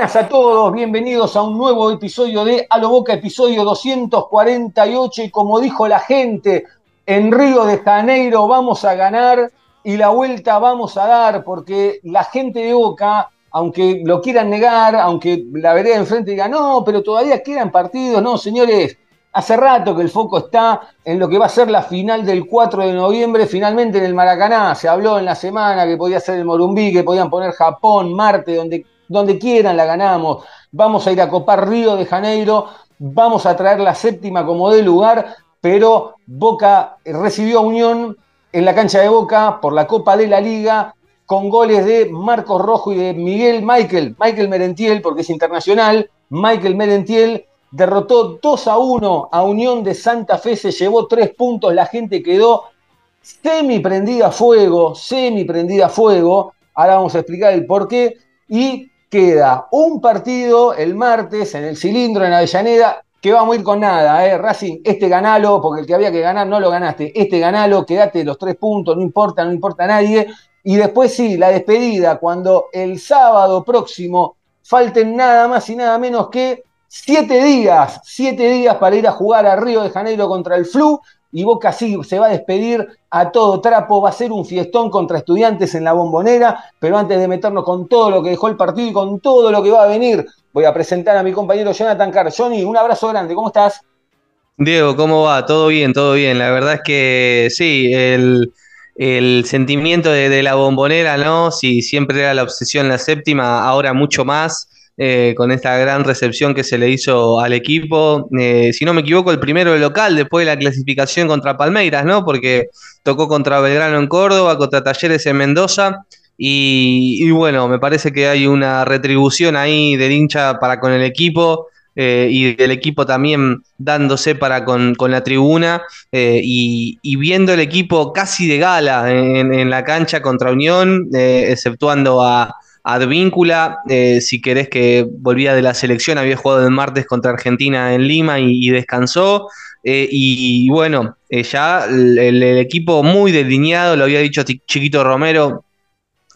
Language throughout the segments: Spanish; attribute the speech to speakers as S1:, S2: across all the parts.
S1: Buenas a todos, bienvenidos a un nuevo episodio de A lo Boca, episodio 248 y como dijo la gente, en Río de Janeiro vamos a ganar y la vuelta vamos a dar porque la gente de Boca, aunque lo quieran negar, aunque la vereda enfrente diga no, pero todavía quedan partidos, no, señores, hace rato que el foco está en lo que va a ser la final del 4 de noviembre, finalmente en el Maracaná, se habló en la semana que podía ser el Morumbí, que podían poner Japón, Marte, donde donde quieran la ganamos. Vamos a ir a copar Río de Janeiro, vamos a traer la séptima como de lugar, pero Boca recibió a Unión en la cancha de Boca por la Copa de la Liga con goles de Marcos Rojo y de Miguel Michael, Michael Merentiel, porque es internacional, Michael Merentiel derrotó 2 a 1 a Unión de Santa Fe, se llevó tres puntos, la gente quedó semi prendida a fuego, semi prendida a fuego, ahora vamos a explicar el por qué, y queda un partido el martes en el cilindro en Avellaneda que vamos a ir con nada, ¿eh? Racing, este ganalo, porque el que había que ganar no lo ganaste, este ganalo, quédate los tres puntos, no importa, no importa a nadie. Y después sí, la despedida, cuando el sábado próximo falten nada más y nada menos que siete días, siete días para ir a jugar a Río de Janeiro contra el Flu, y Boca sí se va a despedir a todo trapo, va a ser un fiestón contra estudiantes en la bombonera, pero antes de meternos con todo lo que dejó el partido y con todo lo que va a venir, voy a presentar a mi compañero Jonathan Carr. Johnny, un abrazo grande, ¿cómo estás?
S2: Diego, ¿cómo va? Todo bien, todo bien. La verdad es que sí, el, el sentimiento de, de la bombonera, ¿no? Si siempre era la obsesión la séptima, ahora mucho más. Eh, con esta gran recepción que se le hizo al equipo. Eh, si no me equivoco, el primero local después de la clasificación contra Palmeiras, ¿no? Porque tocó contra Belgrano en Córdoba, contra Talleres en Mendoza. Y, bueno, me parece que hay una retribución ahí del hincha para con el equipo. eh, y del equipo también dándose para con, con la tribuna y, viendo el equipo casi de gala en, la cancha contra Unión, exceptuando a, Advíncula, eh, si querés que volvía de la selección, había jugado el martes contra Argentina en Lima y, descansó. Eh, y, bueno, eh, ya el, equipo muy delineado, lo había dicho Chi- Chiquito Romero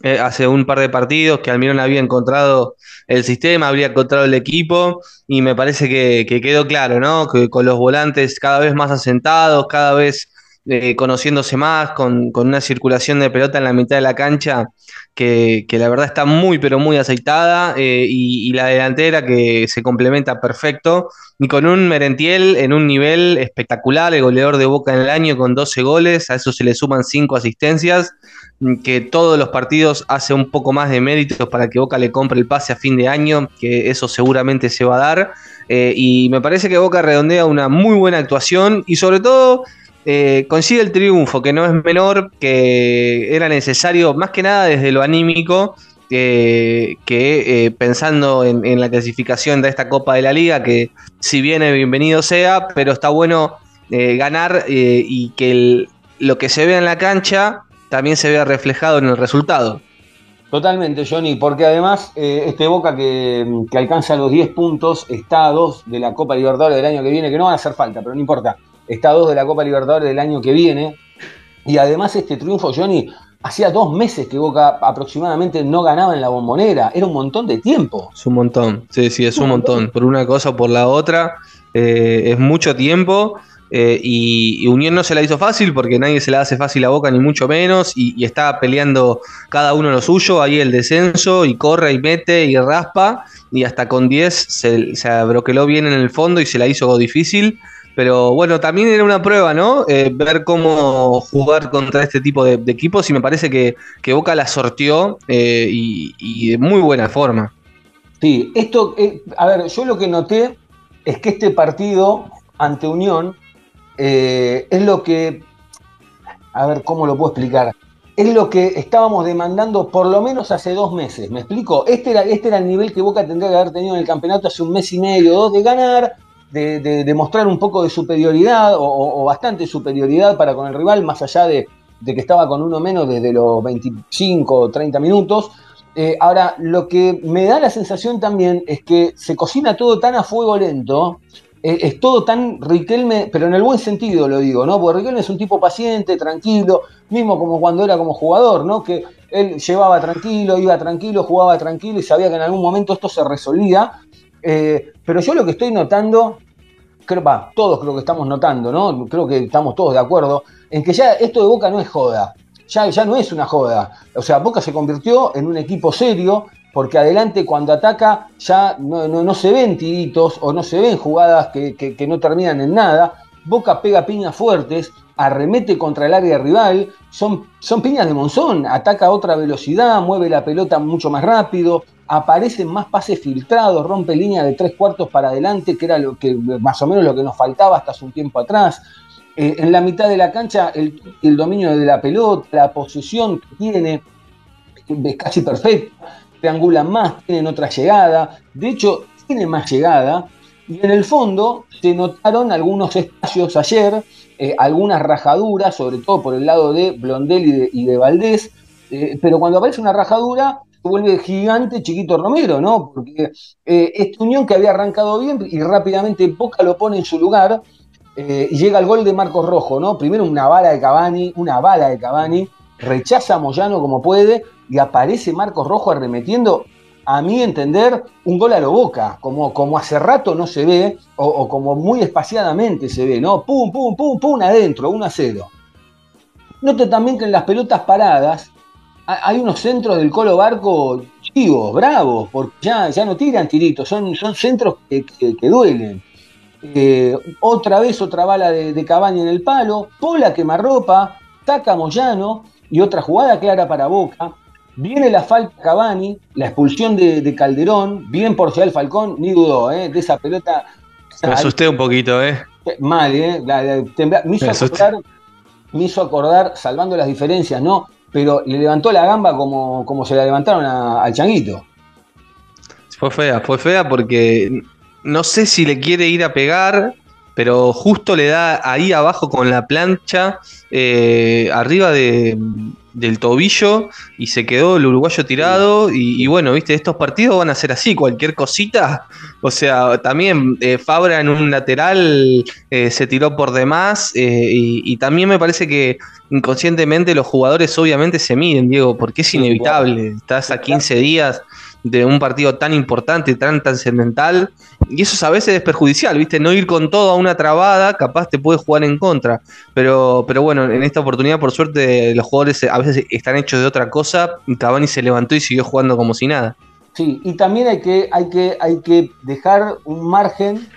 S2: eh, hace un par de partidos, que Almirón había encontrado el sistema, habría encontrado el equipo, y me parece que, que quedó claro, ¿no? Que con los volantes cada vez más asentados, cada vez eh, conociéndose más, con, con una circulación de pelota en la mitad de la cancha que, que la verdad está muy, pero muy aceitada, eh, y, la delantera que se complementa perfecto, y con un Merentiel en un nivel espectacular, el goleador de Boca en el año con 12 goles, a eso se le suman 5 asistencias, mm, que todos los partidos hace un poco más de méritos para que Boca le compre el pase a fin de año, que eso seguramente se va a dar, eh, y me parece que Boca redondea una muy buena actuación, y sobre todo eh, consigue el triunfo, que no es menor, que era necesario, más que nada desde lo anímico, que eh, pensando en, la clasificación de esta Copa de la Liga, que si viene bienvenido sea, pero está bueno eh, ganar y que el- lo que se vea en la cancha también se vea reflejado en el resultado.
S1: Totalmente, Johnny, porque además este Boca que, alcanza los 10 puntos está a 2 de la Copa Libertadores del año que viene, que no van a hacer falta, pero no importa, está 2 de la Copa Libertadores del año que viene. Y además este triunfo, Johnny, hacía dos meses que Boca aproximadamente no ganaba en la bombonera, era un montón de tiempo.
S2: Es un montón, sí, sí, es un montón. Por una cosa o por la otra, eh, es mucho tiempo. Eh, y, Unión no se la hizo fácil porque nadie se la hace fácil a Boca, ni mucho menos. Y, está peleando cada uno lo suyo, ahí el descenso, y corre y mete y raspa. Y hasta con 10 se, se bien en el fondo y se la hizo difícil. Pero bueno, también era una prueba, ¿no? Eh, ver cómo jugar contra este tipo de, equipos y me parece que, Boca la sortió eh, y, de muy buena forma.
S1: Sí, esto, eh, a ver, yo lo que noté es que este partido ante Unión es lo que, a ver, ¿cómo lo puedo explicar? Es lo que estábamos demandando por lo menos hace dos meses, ¿me explico? Este era, este era el nivel que Boca tendría que haber tenido en el campeonato hace un mes y medio, dos, de ganar, de, demostrar un poco de superioridad o, bastante superioridad para con el rival, más allá de, que estaba con uno menos desde los 25 o 30 minutos. Eh, ahora, lo que me da la sensación también es que se cocina todo tan a fuego lento, eh, es todo tan Riquelme, pero en el buen sentido lo digo, ¿no? Porque Riquelme es un tipo paciente, tranquilo, mismo como cuando era como jugador, ¿no? Que él llevaba tranquilo, iba tranquilo, jugaba tranquilo y sabía que en algún momento esto se resolvía. Eh, pero yo lo que estoy notando creo, todos creo que estamos notando, ¿no? Creo que estamos todos de acuerdo en que ya esto de Boca no es joda, ya, ya no es una joda. O sea, Boca se convirtió en un equipo serio porque adelante cuando ataca ya no, se ven tiritos o no se ven jugadas que, no terminan en nada. Boca pega piñas fuertes, arremete contra el área rival, son, son piñas de Monzón, ataca a otra velocidad, mueve la pelota mucho más rápido, aparecen más pases filtrados, rompe línea de tres cuartos para adelante, que era lo que más o menos lo que nos faltaba hasta hace un tiempo atrás. Eh, en la mitad de la cancha, el, dominio de la pelota, la posesión que tiene, es casi perfecto, triangulan más, tienen otra llegada, de hecho, tiene más llegada. Y en el fondo se notaron algunos espacios ayer, eh, algunas rajaduras, sobre todo por el lado de Blondel y de, Valdés, eh, pero cuando aparece una rajadura vuelve gigante Chiquito Romero, ¿no? Porque eh, esta unión que había arrancado bien y rápidamente Boca lo pone en su lugar eh, y llega el gol de Marcos Rojo, ¿no? Primero una bala de Cavani, una bala de Cavani, rechaza a Moyano como puede y aparece Marcos Rojo arremetiendo, a mi entender, un gol a lo Boca, como, como hace rato no se ve o, como muy espaciadamente se ve, ¿no? Pum, pum, pum, pum, adentro, 1 a 0. Note también que en las pelotas paradas hay unos centros del Colo Barco chivos, bravos, porque ya, ya no tiran tiritos, son, son centros que, duelen. Eh, otra vez otra bala de, de Cabaña en el palo, Pola quemarropa, taca Moyano y otra jugada clara para Boca. Viene la falta Cavani, la expulsión de, Calderón, bien por el Falcón, ni dudó, ¿eh? de esa pelota.
S2: Me asusté un poquito, ¿eh?
S1: Mal, ¿eh? me, hizo acordar, me hizo acordar, salvando las diferencias, ¿no? pero le levantó la gamba como, como se la levantaron al changuito.
S2: Fue fea, fue fea porque no sé si le quiere ir a pegar, pero justo le da ahí abajo con la plancha, eh, arriba de, del tobillo y se quedó el uruguayo tirado. Y, bueno, viste, estos partidos van a ser así, cualquier cosita. O sea, también eh, Fabra en un lateral eh, se tiró por demás. Eh, y, también me parece que inconscientemente los jugadores obviamente se miden, Diego, porque es inevitable. Estás a 15 días de un partido tan importante, tan trascendental, y eso a veces es perjudicial, ¿viste? No ir con todo a una trabada, capaz te puede jugar en contra, pero, pero bueno, en esta oportunidad, por suerte, los jugadores a veces están hechos de otra cosa, y Cavani se levantó y siguió jugando como si nada.
S1: Sí, y también hay que, hay que, hay que dejar un margen,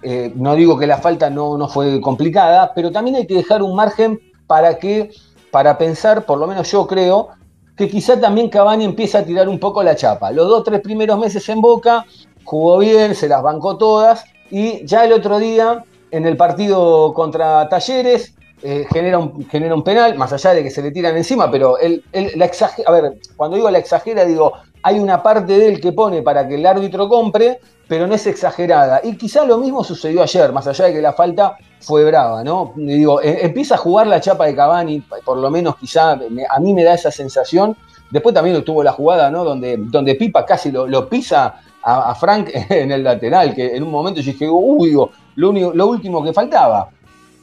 S1: eh, no digo que la falta no, no fue complicada, pero también hay que dejar un margen para que, para pensar, por lo menos yo creo, que quizá también Cavani empieza a tirar un poco la chapa. Los dos, tres primeros meses en Boca, jugó bien, se las bancó todas, y ya el otro día, en el partido contra Talleres, eh, genera, un, genera un penal, más allá de que se le tiran encima, pero él, la exagera, a ver, cuando digo la exagera, digo, hay una parte de él que pone para que el árbitro compre, pero no es exagerada. Y quizá lo mismo sucedió ayer, más allá de que la falta fue brava, ¿no? digo, e, empieza a jugar la chapa de Cavani, por lo menos quizá a mí me da esa sensación. Después también tuvo la jugada, ¿no? Donde, donde Pipa casi lo, pisa a, Frank en el lateral, que en un momento yo dije, uy, lo, único, lo último que faltaba.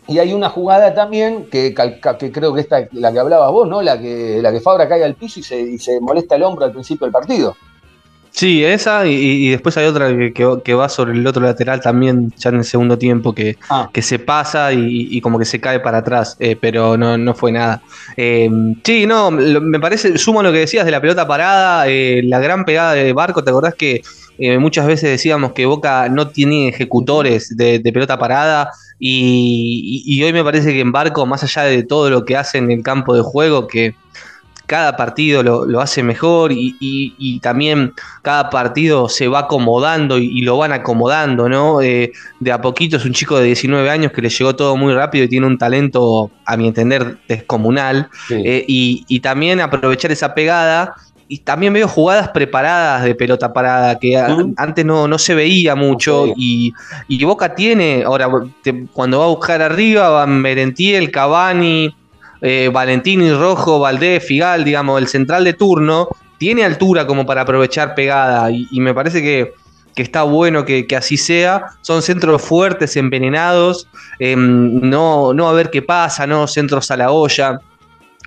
S1: Y hay una jugada también que, que creo que esta, la que hablabas vos, ¿no? La que, la que Fabra cae al piso y se, y se molesta el hombro al principio del partido.
S2: Sí, esa, y, después hay otra que, va sobre el otro lateral también, ya en el segundo tiempo, que, ah. que se pasa y, como que se cae para atrás, eh, pero no, no fue nada. Eh, sí, no, me parece, sumo lo que decías de la pelota parada, eh, la gran pegada de Barco, ¿te acordás que muchas veces decíamos que Boca no tiene ejecutores de, pelota parada? Y, y hoy me parece que en Barco, más allá de todo lo que hace en el campo de juego, que cada partido lo, hace mejor y, también cada partido se va acomodando y, lo van acomodando, ¿no? Eh, de a poquito es un chico de 19 años que le llegó todo muy rápido y tiene un talento, a mi entender, descomunal. Eh, y, también aprovechar esa pegada. Y también veo jugadas preparadas de pelota parada que antes no, no, se veía mucho. Y, Boca tiene, ahora cuando va a buscar arriba, van Merentiel, Cavani, eh, Valentini, Rojo, Valdés, Figal, digamos, el central de turno, tiene altura como para aprovechar pegada y, me parece que, está bueno que, así sea. Son centros fuertes, envenenados, em, no, no a ver qué pasa, ¿no? Centros a la olla.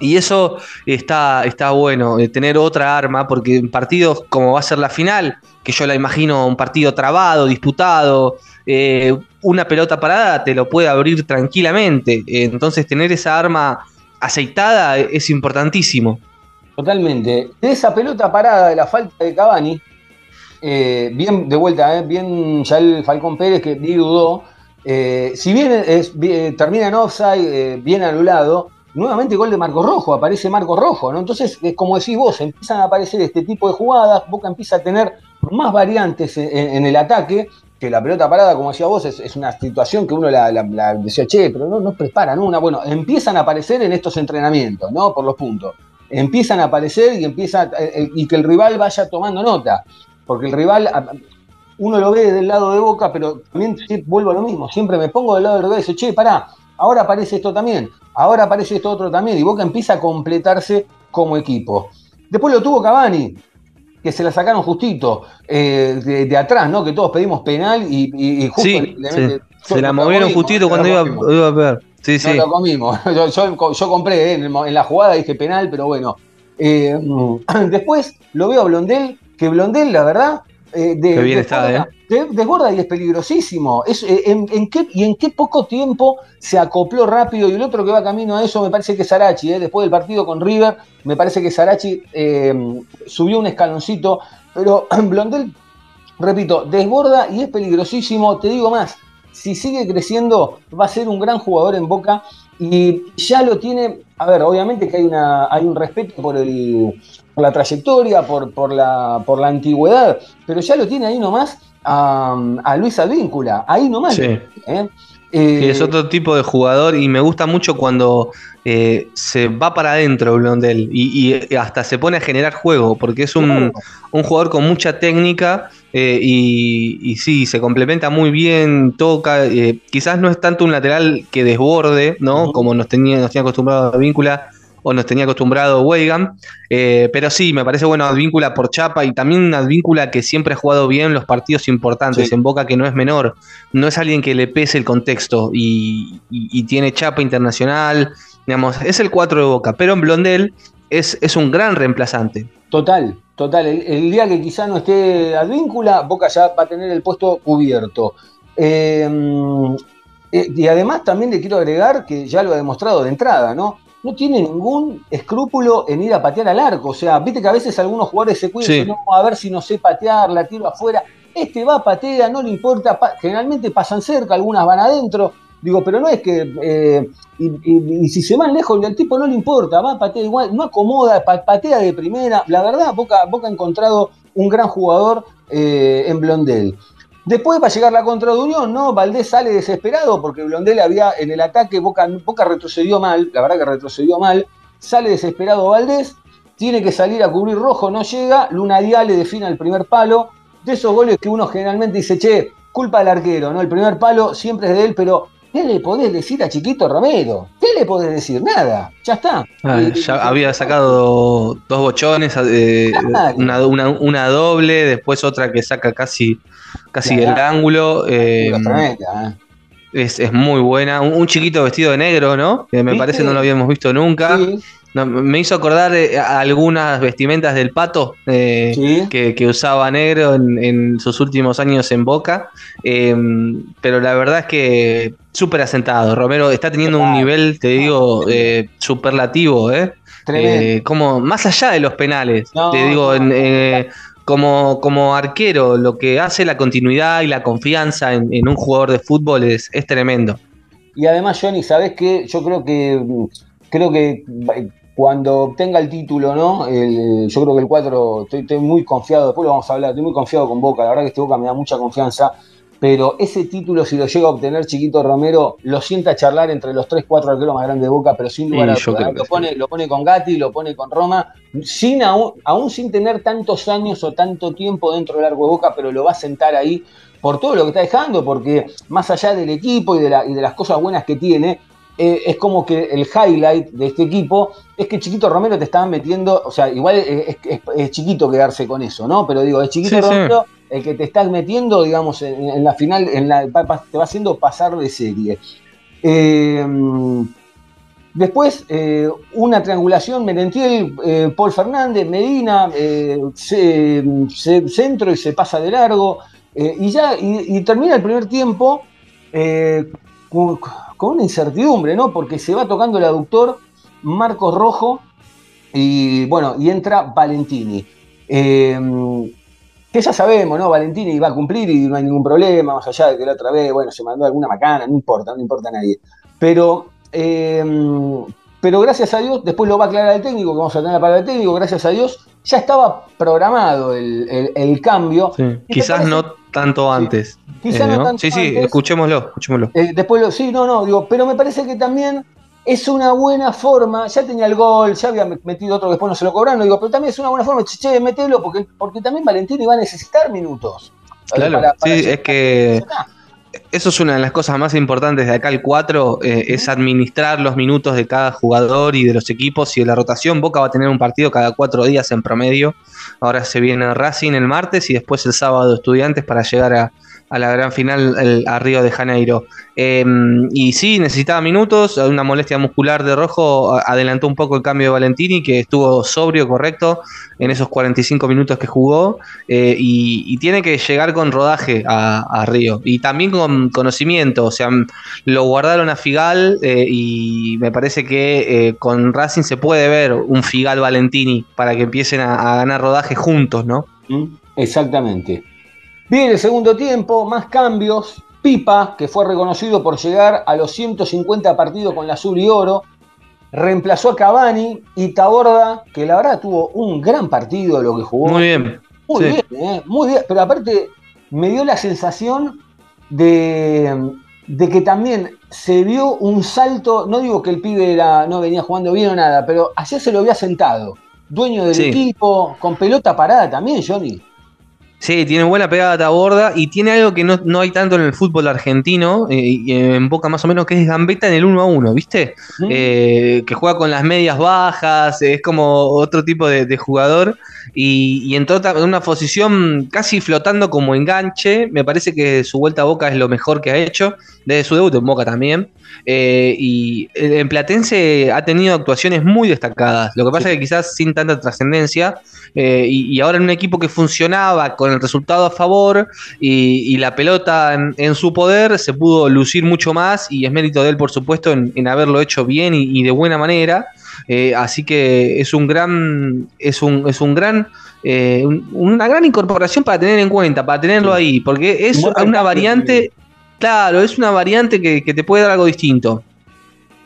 S2: Y eso está, está bueno, eh, tener otra arma, porque en partidos como va a ser la final, que yo la imagino un partido trabado, disputado, eh, una pelota parada te lo puede abrir tranquilamente. entonces tener esa arma aceitada es importantísimo.
S1: Totalmente. De esa pelota parada de la falta de Cavani, eh, bien de vuelta, eh, bien ya el Falcón Pérez que dudó. Eh, si bien, es, termina en offside, bien anulado, nuevamente gol de Marco Rojo, aparece Marco Rojo, ¿no? Entonces, es como decís vos, empiezan a aparecer este tipo de jugadas, Boca empieza a tener más variantes en el ataque, que la pelota parada, como decía vos, es, una situación que uno la, decía, che, pero no, no preparan una. Bueno, empiezan a aparecer en estos entrenamientos, ¿no? Por los puntos. Empiezan a aparecer y empieza eh, eh, y que el rival vaya tomando nota. Porque el rival, uno lo ve del lado de boca, pero también vuelvo a lo mismo. Siempre me pongo del lado del rival y digo, che, pará, ahora aparece esto también, ahora aparece esto otro también. Y Boca empieza a completarse como equipo. Después lo tuvo Cavani, que se la sacaron justito eh, de, atrás, ¿no? Que todos pedimos penal y,
S2: justo sí, se la movieron justito cuando iba, a ver. Sí, sí.
S1: lo comimos. Yo, compré eh, en, la jugada, dije penal, pero bueno. Eh, después lo veo a Blondel, que Blondel, la verdad,
S2: eh, de, bien está,
S1: ¿eh? desborda y es peligrosísimo. Es, eh, en, qué, y en qué poco tiempo se acopló rápido. Y el otro que va camino a eso me parece que es Sarachi. Después del partido con River, me parece que Sarachi subió un escaloncito. Pero Blondel, repito, desborda y es peligrosísimo. Te digo más, si sigue creciendo, va a ser un gran jugador en Boca. Y ya lo tiene, a ver, obviamente que hay, una, hay un respeto por el, por la trayectoria, por, por, la, por la antigüedad, pero ya lo tiene ahí nomás a, a Luis Advíncula, ahí nomás.
S2: Sí. ¿eh? Es otro tipo de jugador y me gusta mucho cuando eh, se va para adentro Blondel y, hasta se pone a generar juego, porque es un, jugador con mucha técnica eh, y, sí, se complementa muy bien, toca, quizás no es tanto un lateral que desborde, ¿no? Como nos tenía, nos tenía acostumbrado a Víncula o nos tenía acostumbrado Weigan. Eh, pero sí, me parece bueno Advíncula por Chapa y también Advíncula que siempre ha jugado bien los partidos importantes, en Boca que no es menor, no es alguien que le pese el contexto y, tiene Chapa internacional, digamos, es el 4 de Boca, pero en Blondel es, es un gran reemplazante.
S1: Total, total. El, día que quizá no esté Advíncula, Boca ya va a tener el puesto cubierto. Eh, eh, y además también le quiero agregar que ya lo ha demostrado de entrada, ¿no? No tiene ningún escrúpulo en ir a patear al arco. O sea, viste que a veces algunos jugadores se cuidan, no, a ver si no sé patear, la tiro afuera. Este va, patea, no le importa. generalmente pasan cerca, algunas van adentro. Digo, pero no es que. Eh, y, si se van lejos, al tipo no le importa, va, patea igual, no acomoda, patea de primera. La verdad, Boca, Boca ha encontrado un gran jugador eh, en Blondel. Después va a llegar la contra de Unión, ¿no? Valdés sale desesperado porque Blondel había en el ataque, Boca, Boca retrocedió mal, la verdad que retrocedió mal. Sale desesperado Valdés, tiene que salir a cubrir rojo, no llega. Luna Díaz le define el primer palo. De esos goles que uno generalmente dice, che, culpa del arquero, ¿no? El primer palo siempre es de él, pero ¿qué le podés decir a Chiquito Romero? ¿Qué le podés decir? Nada, ya está.
S2: Ah, ya había sacado dos bochones, eh, una, doble, después otra que saca casi casi el ángulo. Eh, es, es muy buena. Un, un chiquito vestido de negro, ¿no? Que me
S1: ¿Viste?
S2: parece no lo habíamos visto nunca.
S1: Sí,
S2: No, me hizo acordar eh, a algunas vestimentas del pato eh,
S1: Sí.
S2: que, que usaba negro en, en sus últimos años en Boca. Eh, pero la verdad es que súper asentado. Romero está teniendo un nivel, te digo, eh, superlativo. ¿eh? como más allá de los penales,
S1: No,
S2: te digo,
S1: no.
S2: en, como, como arquero, lo que hace la continuidad y la confianza en, un jugador de fútbol es, es tremendo.
S1: Y además, Johnny, ¿sabés qué? Yo creo que creo que cuando obtenga el título, ¿no? El- yo creo que el 4, estoy, estoy muy confiado, después lo vamos a hablar, estoy muy confiado con Boca, la verdad que este Boca me da mucha confianza, pero ese título, si lo llega a obtener Chiquito Romero, lo sienta charlar entre los 3, 4 arqueros más grandes de Boca, pero sin lugar a dudas.
S2: que
S1: Lo
S2: sí.
S1: pone, lo pone con Gatti, lo pone con Roma, sin aún, aún sin tener tantos años o tanto tiempo dentro del arco de Boca, pero lo va a sentar ahí por todo lo que está dejando, porque más allá del equipo y de, la- y de las cosas buenas que tiene, eh, es como que el highlight de este equipo es que Chiquito Romero te estaban metiendo, o sea, igual es, es- es chiquito quedarse con eso, ¿no? Pero digo, es Chiquito
S2: Sí, sí.
S1: El que te estás metiendo, digamos, en, la final, te va haciendo pasar de serie. Eh, Después, eh, una triangulación, Merentiel, eh, Paul Fernández, Medina, se- centro y se pasa de largo. y ya, y, termina el primer tiempo con, con una incertidumbre, ¿no? Porque se va tocando el aductor Marcos Rojo y bueno, y entra Valentini. Que ya sabemos, ¿no? Valentini va a cumplir y no hay ningún problema, más allá de que la otra vez, bueno, se mandó alguna macana, no importa, no importa a nadie. Pero, eh, pero gracias a Dios, después lo va a aclarar el técnico, que vamos a tener la palabra del técnico, gracias a Dios, ya estaba programado el, el- el cambio.
S2: Sí,
S1: ¿Y te
S2: Quizás
S1: parece?
S2: no tanto antes.
S1: Quizás
S2: eh,
S1: no
S2: ¿no?
S1: tanto
S2: sí, sí,
S1: antes.
S2: escuchémoslo, escuchémoslo.
S1: Eh, después lo, sí, no, no, digo, pero me parece que también es una buena forma, ya tenía el gol, ya había metido otro que después no se lo cobraron, digo, pero también es una buena forma, che, che, metelo, porque, porque también Valentini va a necesitar minutos.
S2: Claro,
S1: Para- para
S2: sí, es que eso es una de las cosas más importantes de acá el 4, eh, es administrar los minutos de cada jugador y de los equipos y de la rotación. Boca va a tener un partido cada cuatro días en promedio. Ahora se viene Racing el martes y después el sábado Estudiantes para llegar a, a la gran final a Río de Janeiro. Eh, y sí, necesitaba minutos, una molestia muscular de rojo adelantó un poco el cambio de Valentini, que estuvo sobrio, correcto, en esos 45 minutos que jugó, eh, y, tiene que llegar con rodaje a, Río, y también con conocimiento, o sea, lo guardaron a Figal, eh, y me parece que eh, con Racing se puede ver un Figal Valentini para que empiecen a, ganar rodaje juntos, ¿no?
S1: Exactamente. Viene el segundo tiempo, más cambios. Pipa, que fue reconocido por llegar a los 150 partidos con la azul y oro, reemplazó a Cavani y Taborda, que la verdad tuvo un gran partido lo que jugó.
S2: Muy bien.
S1: Muy
S2: Sí.
S1: bien, ¿eh? muy bien. Pero aparte, me dio la sensación de, de que también se vio un salto. No digo que el pibe era, no venía jugando bien o nada, pero ayer se lo había sentado. Dueño del
S2: Sí.
S1: equipo, con pelota parada también, Johnny.
S2: Sí, tiene buena pegada Taborda y tiene algo que no, no hay tanto en el fútbol argentino, eh, y en Boca más o menos, que es gambeta en el 1 a 1, ¿viste?
S1: ¿Mm?
S2: Eh, que juega con las medias bajas, es como otro tipo de, de jugador y, y entró en una posición casi flotando como enganche. Me parece que su vuelta a Boca es lo mejor que ha hecho, desde su debut en Boca también. Eh, y en Platense ha tenido actuaciones muy destacadas. Lo que pasa es que quizás sin tanta trascendencia. eh, y, y ahora en un equipo que funcionaba con el resultado a favor y, y la pelota en, en su poder, se pudo lucir mucho más. Y es mérito de él, por supuesto, en, en haberlo hecho bien y, y de buena manera. Eh, así que es un gran, es un, es un gran, eh, un- una gran incorporación para tener en cuenta, para tenerlo ahí, porque es una variante, claro, es una variante que, que te puede dar algo distinto.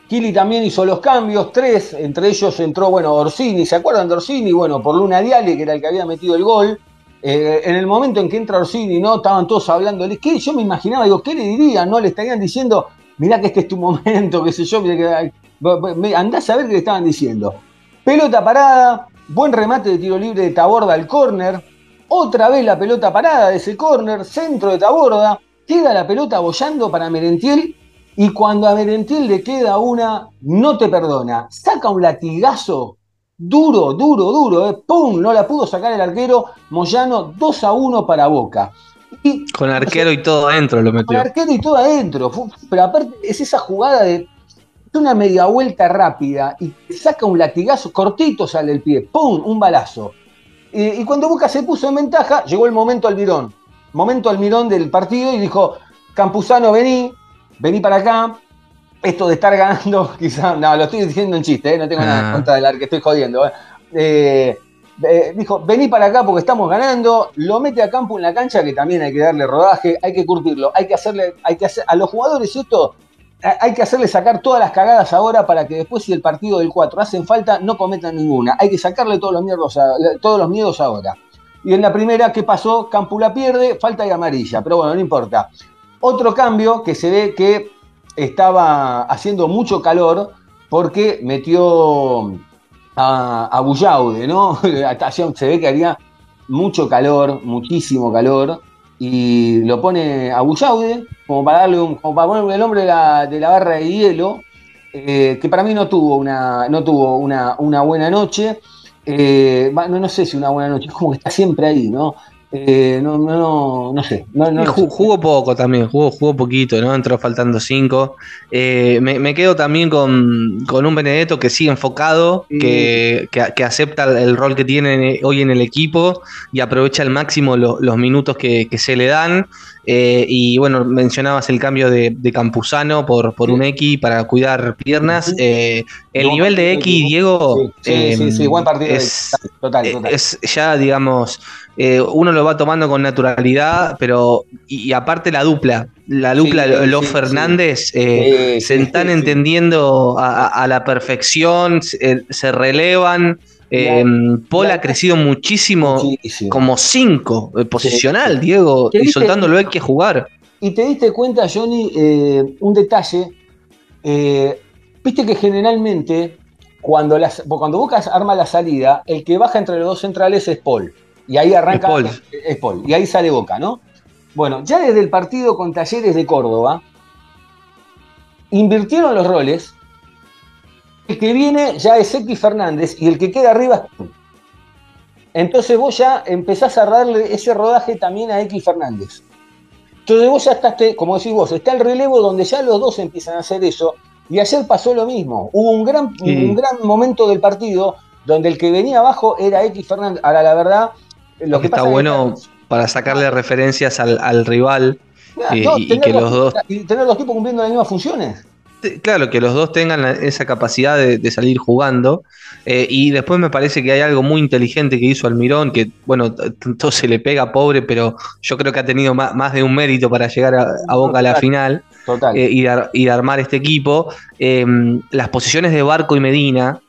S1: Kili también hizo los cambios, tres, entre ellos entró, bueno, Orsini, ¿se acuerdan de Orsini? Bueno, por Luna Diale, que era el que había metido el gol. Eh, en el momento en que entra Orsini, ¿no? Estaban todos hablando, ¿qué? Yo me imaginaba, digo, ¿qué le dirían? ¿No? Le estarían diciendo, mirá que este es tu momento, qué sé yo, mirá que, andás a ver qué le estaban diciendo. Pelota parada, buen remate de tiro libre de Taborda al córner, otra vez la pelota parada de ese córner, centro de Taborda, queda la pelota bollando para Merentiel y cuando a Merentiel le queda una, no te perdona, saca un latigazo duro, duro, duro, eh, ¡pum! No la pudo sacar el arquero Moyano 2 a 1 para Boca.
S2: Y, con arquero y todo adentro lo metió. Con
S1: arquero y todo adentro. Pero aparte es esa jugada de una media vuelta rápida y saca un latigazo, cortito sale el pie, ¡pum! Un balazo. Y, cuando Boca se puso en ventaja, llegó el momento Almirón. Momento Almirón del partido y dijo, Campuzano, vení, vení para acá. Esto de estar ganando, quizás, no, lo estoy diciendo en chiste, ¿eh? no tengo nada en ah. contra del que estoy jodiendo. ¿eh? Eh, dijo, vení para acá porque estamos ganando, lo mete a campo en la cancha que también hay que darle rodaje, hay que curtirlo, hay que hacerle, hay que hacer, a los jugadores esto hay que hacerle sacar todas las cagadas ahora para que después si el partido del 4 hacen falta no cometan ninguna, hay que sacarle todos los miedos, todos los miedos ahora. Y en la primera, ¿qué pasó? Campula pierde, falta y amarilla, pero bueno, no importa. Otro cambio que se ve que estaba haciendo mucho calor porque metió a, a Bullaude, ¿no? Se ve que haría mucho calor, muchísimo calor, y lo pone a Bullaude, como para darle un, como para ponerle el hombre de la, de la barra de hielo, eh, que para mí no tuvo una, no tuvo una, una buena noche. Eh, no, no, sé si una buena noche, es como que está siempre ahí, ¿no? Eh, no, no, no sé.
S2: jugó poco también, jugó, jugó poquito, ¿no? Entró faltando cinco. Eh, me, quedo también con, un Benedetto que sigue enfocado, que, acepta el rol que tiene hoy en el equipo y aprovecha al máximo los minutos que, se le dan. Eh, y bueno, mencionabas el cambio de, Campuzano por, por un X para cuidar piernas. el nivel de X, Diego,
S1: sí, sí, buen partido.
S2: Es, total, total. es ya, digamos, eh, uno lo va tomando con naturalidad, pero y, aparte la dupla, la dupla los Fernández eh, se están entendiendo a, la perfección, se, relevan. Eh, Paul ha crecido muchísimo, como cinco, posicional, Diego, y soltándolo hay que jugar.
S1: Y te diste cuenta, Johnny, un detalle. Viste que generalmente cuando, las, cuando Bocas arma la salida, el que baja entre los dos centrales es Paul. Y ahí arranca. Es Paul. Y ahí sale Boca, ¿no? Bueno, ya desde el partido con Talleres de Córdoba, invirtieron los roles. El que viene ya es X Fernández y el que queda arriba es Entonces vos ya empezás a darle ese rodaje también a X Fernández. Entonces vos ya estás, como decís vos, está el relevo donde ya los dos empiezan a hacer eso. Y ayer pasó lo mismo. Hubo un gran, un gran momento del partido donde el que venía abajo era X Fernández. Ahora, la verdad,
S2: lo que está bueno para sacarle referencias al, rival y, que los dos.
S1: Y tener los tipos cumpliendo las mismas funciones.
S2: Claro, que los dos tengan esa capacidad de, salir jugando. Eh, y después me parece que hay algo muy inteligente que hizo Almirón, que bueno, todo se le pega pobre, pero yo creo que ha tenido más, de un mérito para llegar a, Boca a la final eh, y, y, de, armar este equipo. Eh, las posiciones de Barco y Medina,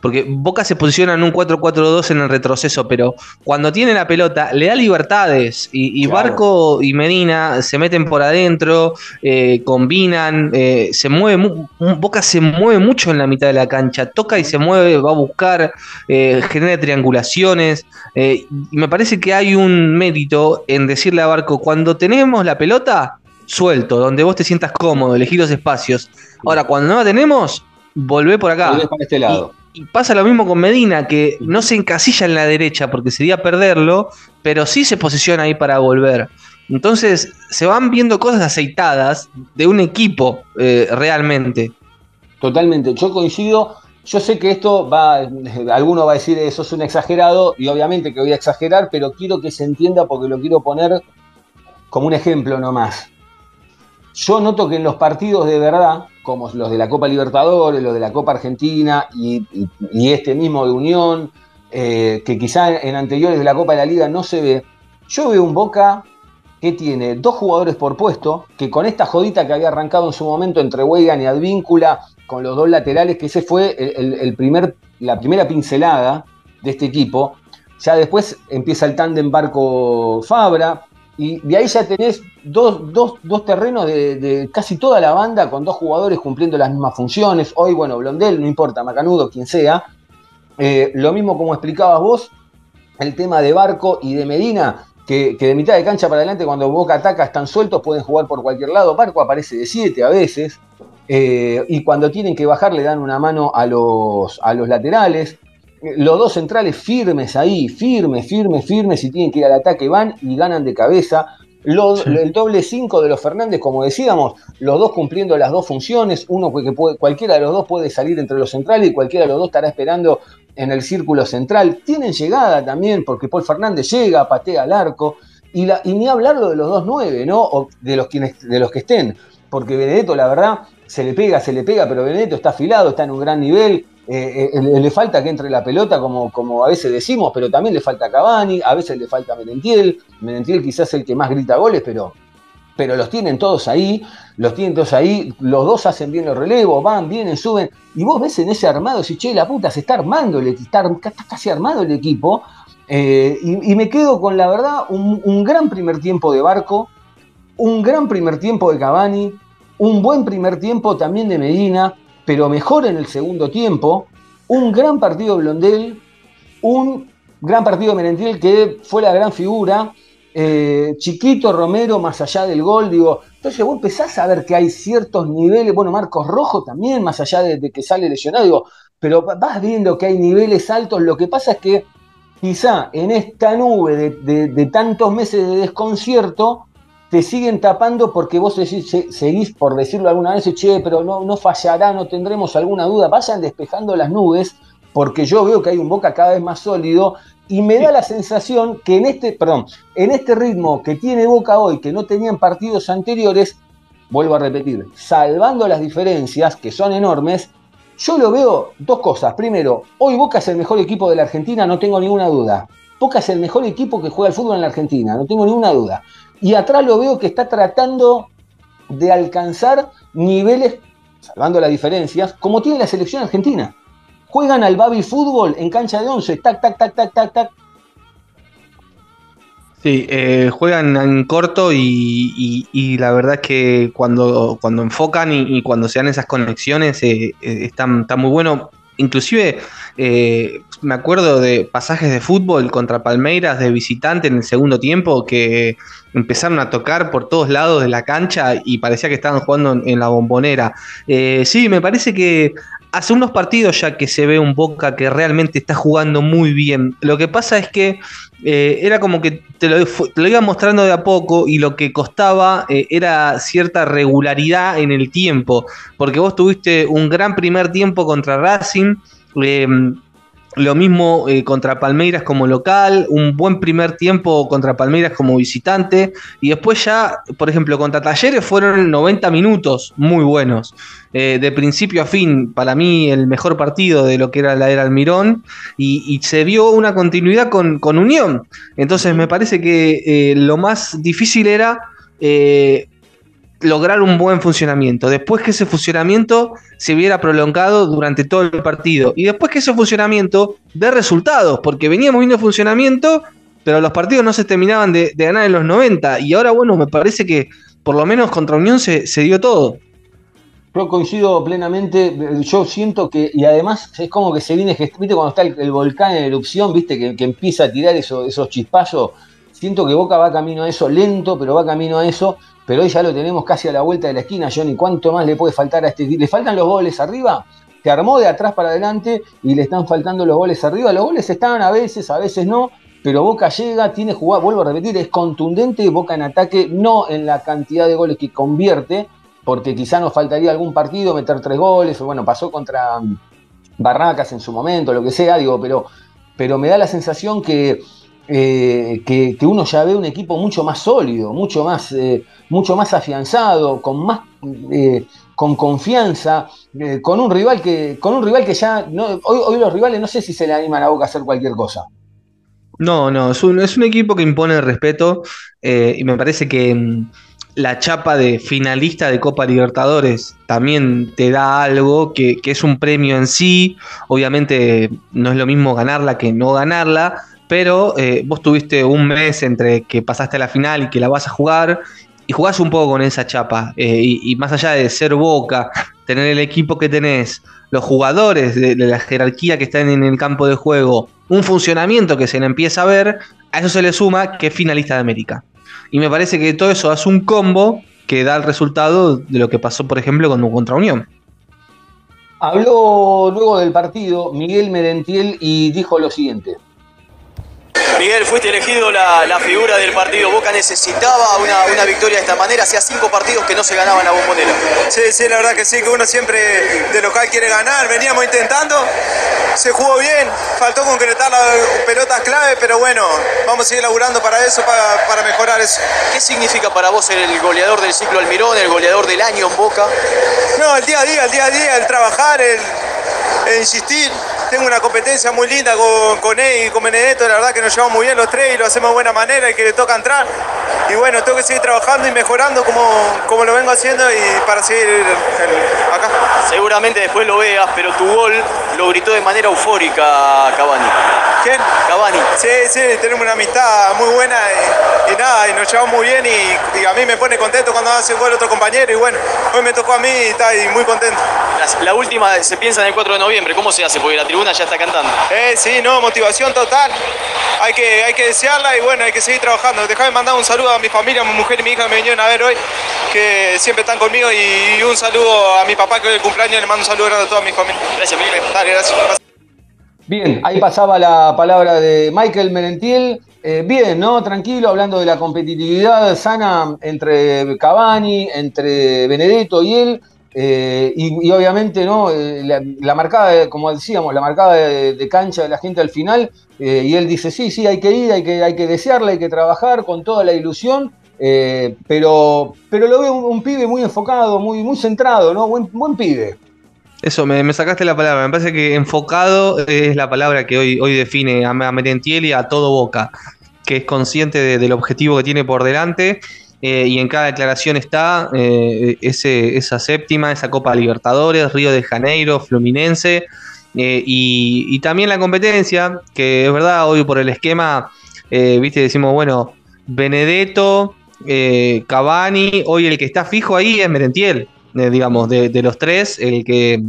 S2: porque Boca se posiciona en un 4-4-2 en el retroceso, pero cuando tiene la pelota le da libertades y, Barco y Medina se meten por adentro, eh, combinan, eh, se mueve, Boca se mueve mucho en la mitad de la cancha, toca y se mueve, va a buscar, eh, genera triangulaciones. y me parece que hay un mérito en decirle a Barco, cuando tenemos la pelota, suelto, donde vos te sientas cómodo, elegir los espacios. Ahora, cuando no la tenemos, volvé por acá. Volvé
S1: para este lado.
S2: Y pasa lo mismo con Medina, que no se encasilla en la derecha porque sería perderlo, pero sí se posiciona ahí para volver. Entonces se van viendo cosas aceitadas de un equipo eh, realmente.
S1: Totalmente, yo coincido. Yo sé que esto va, alguno va a decir eso es un exagerado y obviamente que voy a exagerar, pero quiero que se entienda porque lo quiero poner como un ejemplo nomás. Yo noto que en los partidos de verdad, como los de la Copa Libertadores, los de la Copa Argentina y, este mismo de Unión, eh, que quizá en anteriores de la Copa de la Liga no se ve, yo veo un Boca que tiene dos jugadores por puesto, que con esta jodita que había arrancado en su momento entre Weigan y Advíncula, con los dos laterales, que ese fue el, primer, la primera pincelada de este equipo, ya después empieza el tándem Barco Fabra, y de ahí ya tenés dos, terrenos de, casi toda la banda con dos jugadores cumpliendo las mismas funciones. Hoy, bueno, Blondel, no importa, Macanudo, quien sea. Eh, lo mismo como explicabas vos, el tema de Barco y de Medina, que, de mitad de cancha para adelante, cuando Boca ataca, están sueltos, pueden jugar por cualquier lado. Barco aparece de 7 a veces. Eh, y cuando tienen que bajar, le dan una mano a los, a los laterales los dos centrales firmes ahí, firmes, firmes, firmes, si tienen que ir al ataque van y ganan de cabeza. el doble 5 de los Fernández, como decíamos, los dos cumpliendo las dos funciones, uno que puede, cualquiera de los dos puede salir entre los centrales y cualquiera de los dos estará esperando en el círculo central. Tienen llegada también, porque Paul Fernández llega, patea al arco, y, la, y ni hablarlo de los dos nueve, ¿no? O de los, quienes, de los que estén, porque Benedetto, la verdad, se le pega, se le pega, pero Benedetto está afilado, está en un gran nivel, eh, eh, le falta que entre la pelota, como, como a veces decimos, pero también le falta Cavani, a veces le falta Merentiel. Merentiel quizás es el que más grita goles, pero, pero los tienen todos ahí, los tienen todos ahí, los dos hacen bien los relevos, van, vienen, suben, y vos ves en ese armado, si che, la puta, se está armando, está, está casi armado el equipo, eh, y, me quedo con la verdad, un, un gran primer tiempo de Barco, un gran primer tiempo de Cavani, un buen primer tiempo también de Medina, pero mejor en el segundo tiempo. Un gran partido de Blondel, un gran partido de Merentiel que fue la gran figura. Eh, chiquito Romero más allá del gol, digo, entonces vos empezás a ver que hay ciertos niveles, bueno, Marcos Rojo también, más allá de, que sale lesionado, digo, pero vas viendo que hay niveles altos, lo que pasa es que quizá en esta nube de tantos meses de desconcierto, te siguen tapando porque vos seguís, por decirlo alguna vez, che, pero no, no fallará, no tendremos alguna duda. Vayan despejando las nubes, porque yo veo que hay un Boca cada vez más sólido y me da la sensación que en este, perdón, en este ritmo que tiene Boca hoy, que no tenían partidos anteriores, vuelvo a repetir, salvando las diferencias, que son enormes, yo lo veo dos cosas. Primero, hoy Boca es el mejor equipo de la Argentina, no tengo ninguna duda. Boca es el mejor equipo que juega el fútbol en la Argentina, no tengo ninguna duda. Y atrás lo veo que está tratando de alcanzar niveles, salvando las diferencias, como tiene la selección argentina. Juegan al baby fútbol en cancha de 11, tac, tac, tac, tac, tac, tac.
S2: Sí, eh, juegan en corto y, la verdad es que cuando, cuando enfocan y, cuando se dan esas conexiones eh, eh, están, está muy bueno. Inclusive eh, me acuerdo de pasajes de fútbol contra Palmeiras de visitante en el segundo tiempo que empezaron a tocar por todos lados de la cancha y parecía que estaban jugando en, la bombonera. Eh, sí, me parece que hace unos partidos ya que se ve un Boca que realmente está jugando muy bien. Lo que pasa es que eh, era como que te lo, iba mostrando de a poco y lo que costaba era cierta regularidad en el tiempo, porque vos tuviste un gran primer tiempo contra Racing, Em, lo mismo eh, contra Palmeiras como local, un buen primer tiempo contra Palmeiras como visitante, y después ya, por ejemplo, contra Talleres fueron 90 minutos muy buenos. Eh, de principio a fin, para mí el mejor partido de lo que era la era Almirón, y, se vio una continuidad con, Unión. Entonces me parece que eh, lo más difícil era lograr un buen funcionamiento. Después que ese funcionamiento se viera prolongado durante todo el partido. Y después que ese funcionamiento dé resultados, porque veníamos viendo funcionamiento, pero los partidos no se terminaban de, ganar en los 90. Y ahora, bueno, me parece que por lo menos contra Unión se, dio todo.
S1: Yo coincido plenamente, yo siento que, y además es como que se viene, viste cuando está el, volcán en erupción, viste que, empieza a tirar esos chispazos, siento que Boca va camino a eso, lento, pero va camino a eso, pero hoy ya lo tenemos casi a la vuelta de la esquina, Johnny. ¿Cuánto más le puede faltar a este ¿Le faltan los goles arriba? Te armó de atrás para adelante y le están faltando los goles arriba. Los goles están a veces, a veces no, pero Boca llega, tiene jugada, vuelvo a repetir, es contundente, Boca en ataque, no en la cantidad de goles que convierte, porque quizá nos faltaría algún partido meter tres goles, o bueno, pasó contra mm, Barracas en su momento, lo que sea, digo, pero, pero me da la sensación que eh, que, uno ya ve un equipo mucho más sólido, mucho más, eh, mucho más afianzado, con más eh, con confianza, con un rival que, con un rival que ya hoy, los rivales no sé si se le animan a Boca a hacer cualquier cosa.
S2: No, no, es un, es un equipo que impone respeto y me parece que mm, la chapa de finalista de Copa Libertadores también te da algo que, es un premio en sí. Obviamente no es lo mismo ganarla que no ganarla, pero eh, vos tuviste un mes entre que pasaste a la final y que la vas a jugar y jugás un poco con esa chapa. Eh, y, más allá de ser boca, tener el equipo que tenés, los jugadores de, la jerarquía que están en el campo de juego, un funcionamiento que se le empieza a ver, a eso se le suma que es finalista de América. Y me parece que todo eso hace un combo que da el resultado de lo que pasó, por ejemplo, con contra Unión.
S1: Habló luego del partido Miguel Merentiel y dijo lo siguiente.
S3: Miguel, fuiste elegido la, la figura del partido. Boca necesitaba una, una victoria de esta manera. Hacía cinco partidos que no se ganaban la bombonera.
S4: Sí, sí, la verdad que sí, que uno siempre de local quiere ganar. Veníamos intentando, se jugó bien, faltó concretar las pelotas clave, pero bueno, vamos a seguir laburando para eso, para, para mejorar eso.
S3: ¿Qué significa para vos ser el goleador del ciclo Almirón, el goleador del año en Boca?
S4: No, el día a día, el día a día, el trabajar, el, el insistir. Tengo una competencia muy linda con, con él y con Benedetto, la verdad que nos llevamos muy bien los tres y lo hacemos de buena manera y que le toca entrar. Y bueno, tengo que seguir trabajando y mejorando como, como lo vengo haciendo y para seguir acá.
S3: Seguramente después lo veas, pero tu gol lo gritó de manera eufórica Cavani.
S4: ¿Quién?
S3: Cavani.
S4: Sí, sí, tenemos una amistad muy buena y, y nada, y nos llevamos muy bien y, y a mí me pone contento cuando hace un gol otro compañero y bueno, hoy me tocó a mí y está y muy contento.
S3: La, la última se piensa en el 4 de noviembre. ¿Cómo se hace? Porque la tribuna ya está cantando.
S4: Eh, sí, no, motivación total. Hay que, hay que desearla y bueno, hay que seguir trabajando. Déjame mandar un saludo a mi familia, a mi mujer y mi hija que me vinieron a ver hoy, que siempre están conmigo y, un saludo a mi papá que hoy es el cumpleaños, le mando un saludo grande a toda mi familia.
S3: Gracias, Miguel.
S4: Dale, gracias.
S1: Bien, ahí pasaba la palabra de Michael Merentiel. Eh, bien, ¿no? Tranquilo, hablando de la competitividad sana entre Cavani, entre Benedetto y él. eh, y, obviamente, ¿no? Eh, la, marcada, como decíamos, la marcada de, cancha de la gente al final. y él dice, sí, sí, hay que ir, hay que, hay que desearla, hay que trabajar con toda la ilusión. pero, pero lo veo un, pibe muy enfocado, muy, muy centrado, ¿no? Buen pibe.
S2: Eso, me, me sacaste la palabra. Me parece que enfocado es la palabra que hoy, hoy define a, a Merentiel y a todo Boca, que es consciente de- del objetivo que tiene por delante eh, y en cada declaración está eh, ese, esa séptima, esa Copa Libertadores, Río de Janeiro, Fluminense eh, y, y también la competencia, que es verdad, hoy por el esquema, viste, decimos, bueno, Benedetto, Cavani, hoy el que está fijo ahí es Merentiel, eh, digamos, de, los tres, el que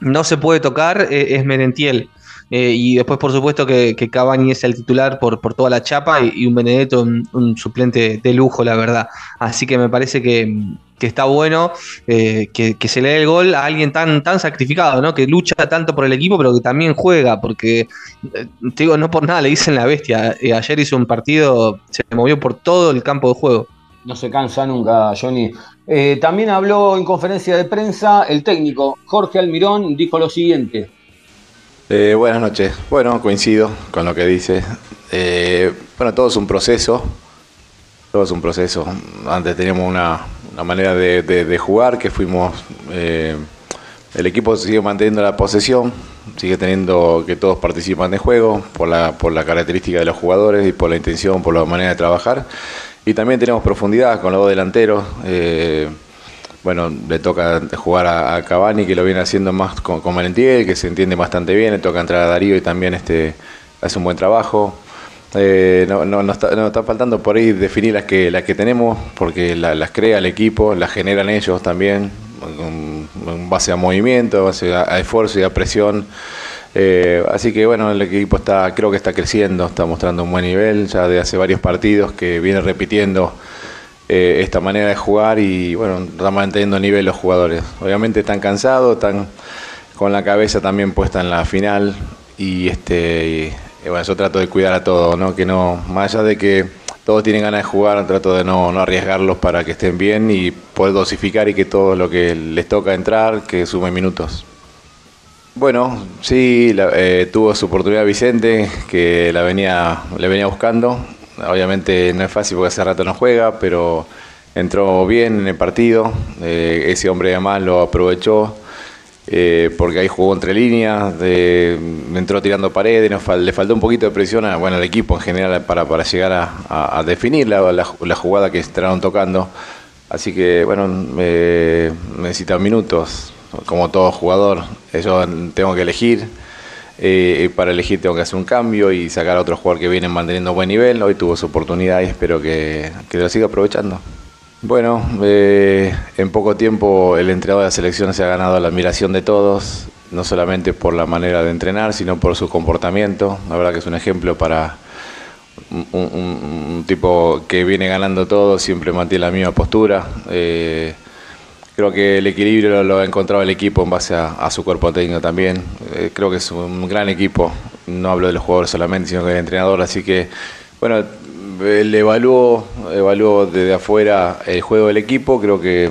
S2: no se puede tocar eh, es Merentiel. Eh, y después, por supuesto, que, que Cavani es el titular por, por toda la chapa y, un Benedetto un, suplente de lujo, la verdad. Así que me parece que, que está bueno que, que se le dé el gol a alguien tan, tan sacrificado, ¿no? Que lucha tanto por el equipo, pero que también juega, porque, te digo, no por nada le dicen la bestia. Ayer hizo un partido, se movió por todo el campo de juego.
S1: No se cansa nunca, Johnny. Eh, también habló en conferencia de prensa el técnico Jorge Almirón, dijo lo siguiente.
S5: Eh, buenas noches. Bueno, coincido con lo que dice. Eh, bueno, todo es un proceso. Todo es un proceso. Antes teníamos una, manera de, de- de jugar que fuimos. eh, el equipo sigue manteniendo la posesión, sigue teniendo que todos participan de juego por la, por la característica de los jugadores y por la intención, por la manera de trabajar. Y también tenemos profundidad con los dos delanteros. eh, bueno, le toca jugar a, a Cavani, que lo viene haciendo más con, con Valentiel, que se entiende bastante bien. Le toca entrar a Darío y también este, hace un buen trabajo. Eh, no, no, nos está, nos está faltando por ahí definir las que, las que tenemos, porque la- las crea el equipo, las generan ellos también, en, base a movimiento, en base a esfuerzo y a presión. Eh, así que bueno, el equipo está, creo que está creciendo, está mostrando un buen nivel, ya de hace varios partidos que viene repitiendo eh, esta manera de jugar y bueno, están manteniendo el nivel los jugadores. Obviamente están cansados, están con la cabeza también puesta en la final y este bueno, yo trato de cuidar a todos, ¿no? Que no, más allá de que todos tienen ganas de jugar, trato de no, no arriesgarlos para que estén bien y poder dosificar y que todo lo que les toca entrar, que sume minutos. Bueno, sí, la- eh, tuvo su oportunidad Vicente, que la venía, le venía buscando. Obviamente no es fácil porque hace rato no juega, pero entró bien en el partido. Eh, ese hombre además lo aprovechó eh, porque ahí jugó entre líneas, de- entró tirando paredes, le faltó un poquito de presión a, bueno, al equipo en general para, llegar a, definir la jugada que estaban tocando. Así que, bueno, eh, necesitan minutos, como todo jugador. Eh, Yo tengo que elegir. eh, para elegir tengo que hacer un cambio y sacar a otro jugador que viene manteniendo buen nivel. Hoy tuvo su oportunidad y espero que, lo siga aprovechando. Bueno, eh, en poco tiempo el entrenador de la selección se ha ganado la admiración de todos, no solamente por la manera de entrenar, sino por su comportamiento. La verdad que es un ejemplo para un, tipo que viene ganando todo, siempre mantiene la misma postura. Creo que el equilibrio lo, ha encontrado el equipo en base a, su cuerpo técnico también. Eh, creo que es un gran equipo no hablo de los jugadores solamente, sino del entrenador, así que, bueno, le evaluó, evaluó desde afuera el juego del equipo, creo que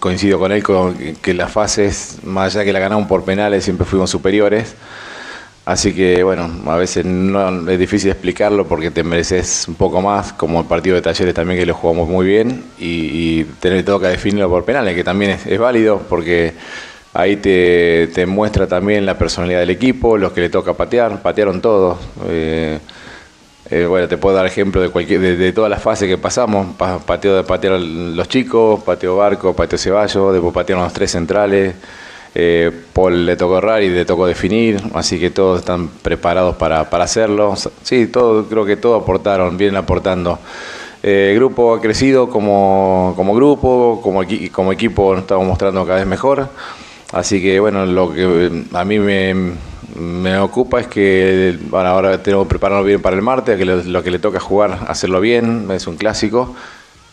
S5: coincido con él con que las fases, más allá que la ganamos por penales, siempre fuimos superiores. Así que bueno, a veces no, es difícil explicarlo porque te mereces un poco más, como el partido de talleres también que lo jugamos muy bien y, tener todo que definirlo por penales, que también es, válido porque ahí te, te, muestra también la personalidad del equipo, los que le toca patear, patearon todos. Eh, eh, bueno, te puedo dar ejemplo de, cualquier, de, todas las fases que pasamos, pateo de patear los chicos, pateo Barco, pateo Ceballos, después patearon los tres centrales. Eh, Paul le tocó errar y le tocó definir, así que todos están preparados para, hacerlo. Sí, todo, creo que todos aportaron, vienen aportando. Eh, el grupo ha crecido como, grupo, como, como equipo nos estamos mostrando cada vez mejor. Así que bueno, lo que a mí me, ocupa es que ahora tenemos que prepararnos bien para el martes, lo, lo que le toca jugar, hacerlo bien, es un clásico.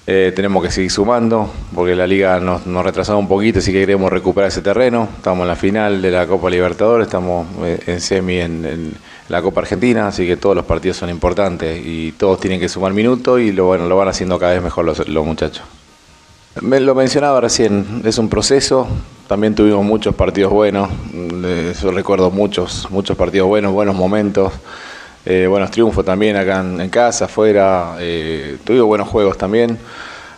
S5: Eh, tenemos que seguir sumando porque la liga nos, nos retrasado un poquito, así que queremos recuperar ese terreno. Estamos en la final de la Copa Libertadores, estamos eh, en semi en, la Copa Argentina, así que todos los partidos son importantes y todos tienen que sumar minutos y lo, bueno, lo van haciendo cada vez mejor los, muchachos. Me lo mencionaba recién, es un proceso, también tuvimos muchos partidos buenos, yo recuerdo muchos, muchos partidos buenos, buenos momentos. Eh, buenos triunfos también acá en, casa, afuera, eh, tuvimos buenos juegos también.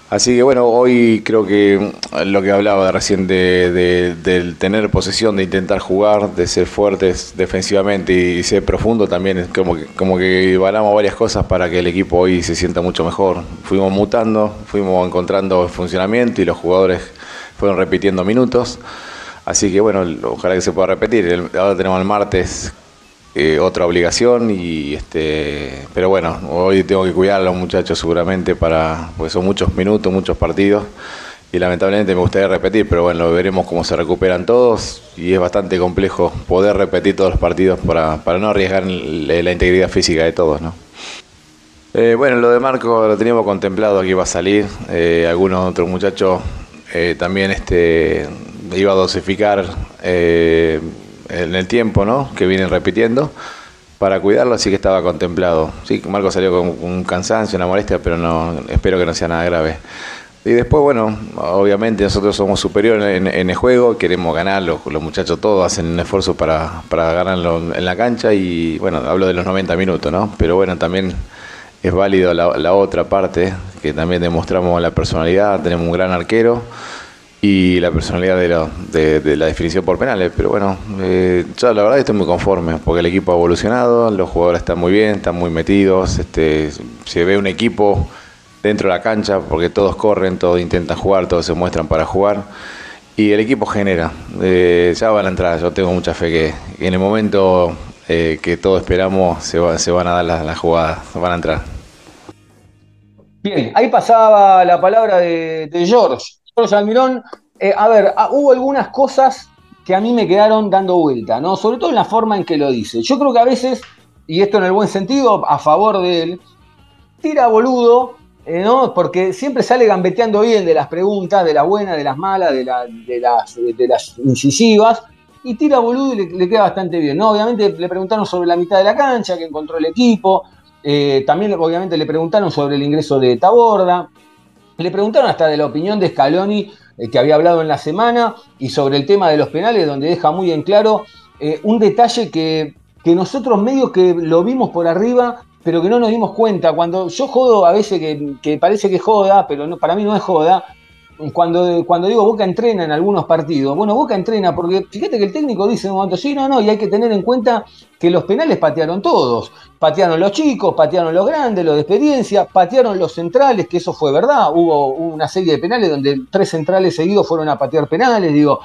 S5: Así que bueno, hoy creo que lo que hablaba recién de, del tener posesión, de intentar jugar, de ser fuertes defensivamente y, ser profundo también, es como que, como que varias cosas para que el equipo hoy se sienta mucho mejor. Fuimos mutando, fuimos encontrando funcionamiento y los jugadores fueron repitiendo minutos. Así que bueno, ojalá que se pueda repetir. ahora tenemos el martes eh, otra obligación y este pero bueno hoy tengo que cuidar a los muchachos seguramente para pues son muchos minutos muchos partidos y lamentablemente me gustaría repetir pero bueno veremos cómo se recuperan todos y es bastante complejo poder repetir todos los partidos para, para no arriesgar la integridad física de todos no eh, bueno lo de Marco lo teníamos contemplado que iba a salir. Eh, algunos otros muchachos también este iba a dosificar en el tiempo, ¿no? Que vienen repitiendo para cuidarlo, así que estaba contemplado. Sí, Marco salió con un cansancio, una molestia, pero no espero que no sea nada grave. Y después, bueno, obviamente nosotros somos superiores en, el juego, queremos ganar, los, muchachos todos hacen un esfuerzo para, para ganarlo en la cancha y, bueno, hablo de los 90 minutos, ¿no? Pero bueno, también es válido la, la otra parte, que también demostramos la personalidad, tenemos un gran arquero y la personalidad de, de, la definición por penales. Pero bueno, eh, yo la verdad estoy muy conforme porque el equipo ha evolucionado, los jugadores están muy bien, están muy metidos, este, se ve un equipo dentro de la cancha porque todos corren, todos intentan jugar, todos se muestran para jugar y el equipo genera. Eh, ya van a entrar, yo tengo mucha fe que, en el momento eh, que todos esperamos se, se van a dar las, jugadas, van a entrar.
S1: Bien, ahí pasaba la palabra de George. Almirón, eh, a ver, ah, hubo algunas cosas que a mí me quedaron dando vuelta, ¿no? Sobre todo en la forma en que lo dice. Yo creo que a veces, y esto en el buen sentido, a favor de él, tira boludo, eh, ¿no? Porque siempre sale gambeteando bien de las preguntas, de las buenas, de las malas, de, las, incisivas, y tira boludo y le, queda bastante bien, ¿no? Obviamente le preguntaron sobre la mitad de la cancha, que encontró el equipo, eh, también obviamente le preguntaron sobre el ingreso de Taborda, le preguntaron hasta de la opinión de Scaloni, eh, que había hablado en la semana, y sobre el tema de los penales, donde deja muy en claro eh, un detalle que, nosotros medio que lo vimos por arriba, pero que no nos dimos cuenta. Cuando yo jodo a veces que, que parece que joda, pero no, para mí no es joda, cuando, cuando digo Boca entrena en algunos partidos, bueno, Boca entrena porque fíjate que el técnico dice en un momento, sí, no, no, y hay que tener en cuenta que los penales patearon todos. Patearon los chicos, patearon los grandes, los de experiencia, patearon los centrales, que eso fue verdad. Hubo una serie de penales donde tres centrales seguidos fueron a patear penales, digo.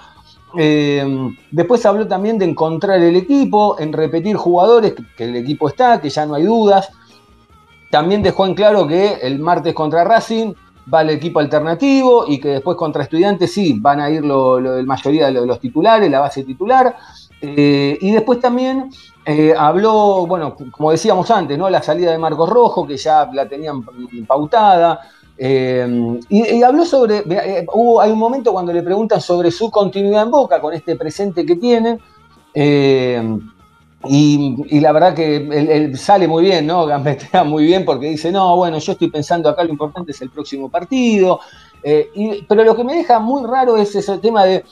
S1: Eh, después habló también de encontrar el equipo, en repetir jugadores, que el equipo está, que ya no hay dudas. También dejó en claro que el martes contra Racing va el equipo alternativo y que después contra estudiantes sí van a ir la mayoría de los, titulares, la base titular. Eh, y después también eh, habló, bueno, como decíamos antes, ¿no? La salida de Marcos Rojo, que ya la tenían pautada. Eh, y, habló sobre. hubo, hay un momento cuando le preguntan sobre su continuidad en boca con este presente que tiene. Y, la verdad que él, sale muy bien, ¿no? Gambetea muy bien porque dice, no, bueno, yo estoy pensando acá lo importante es el próximo partido. Eh, pero lo que me deja muy raro es ese tema de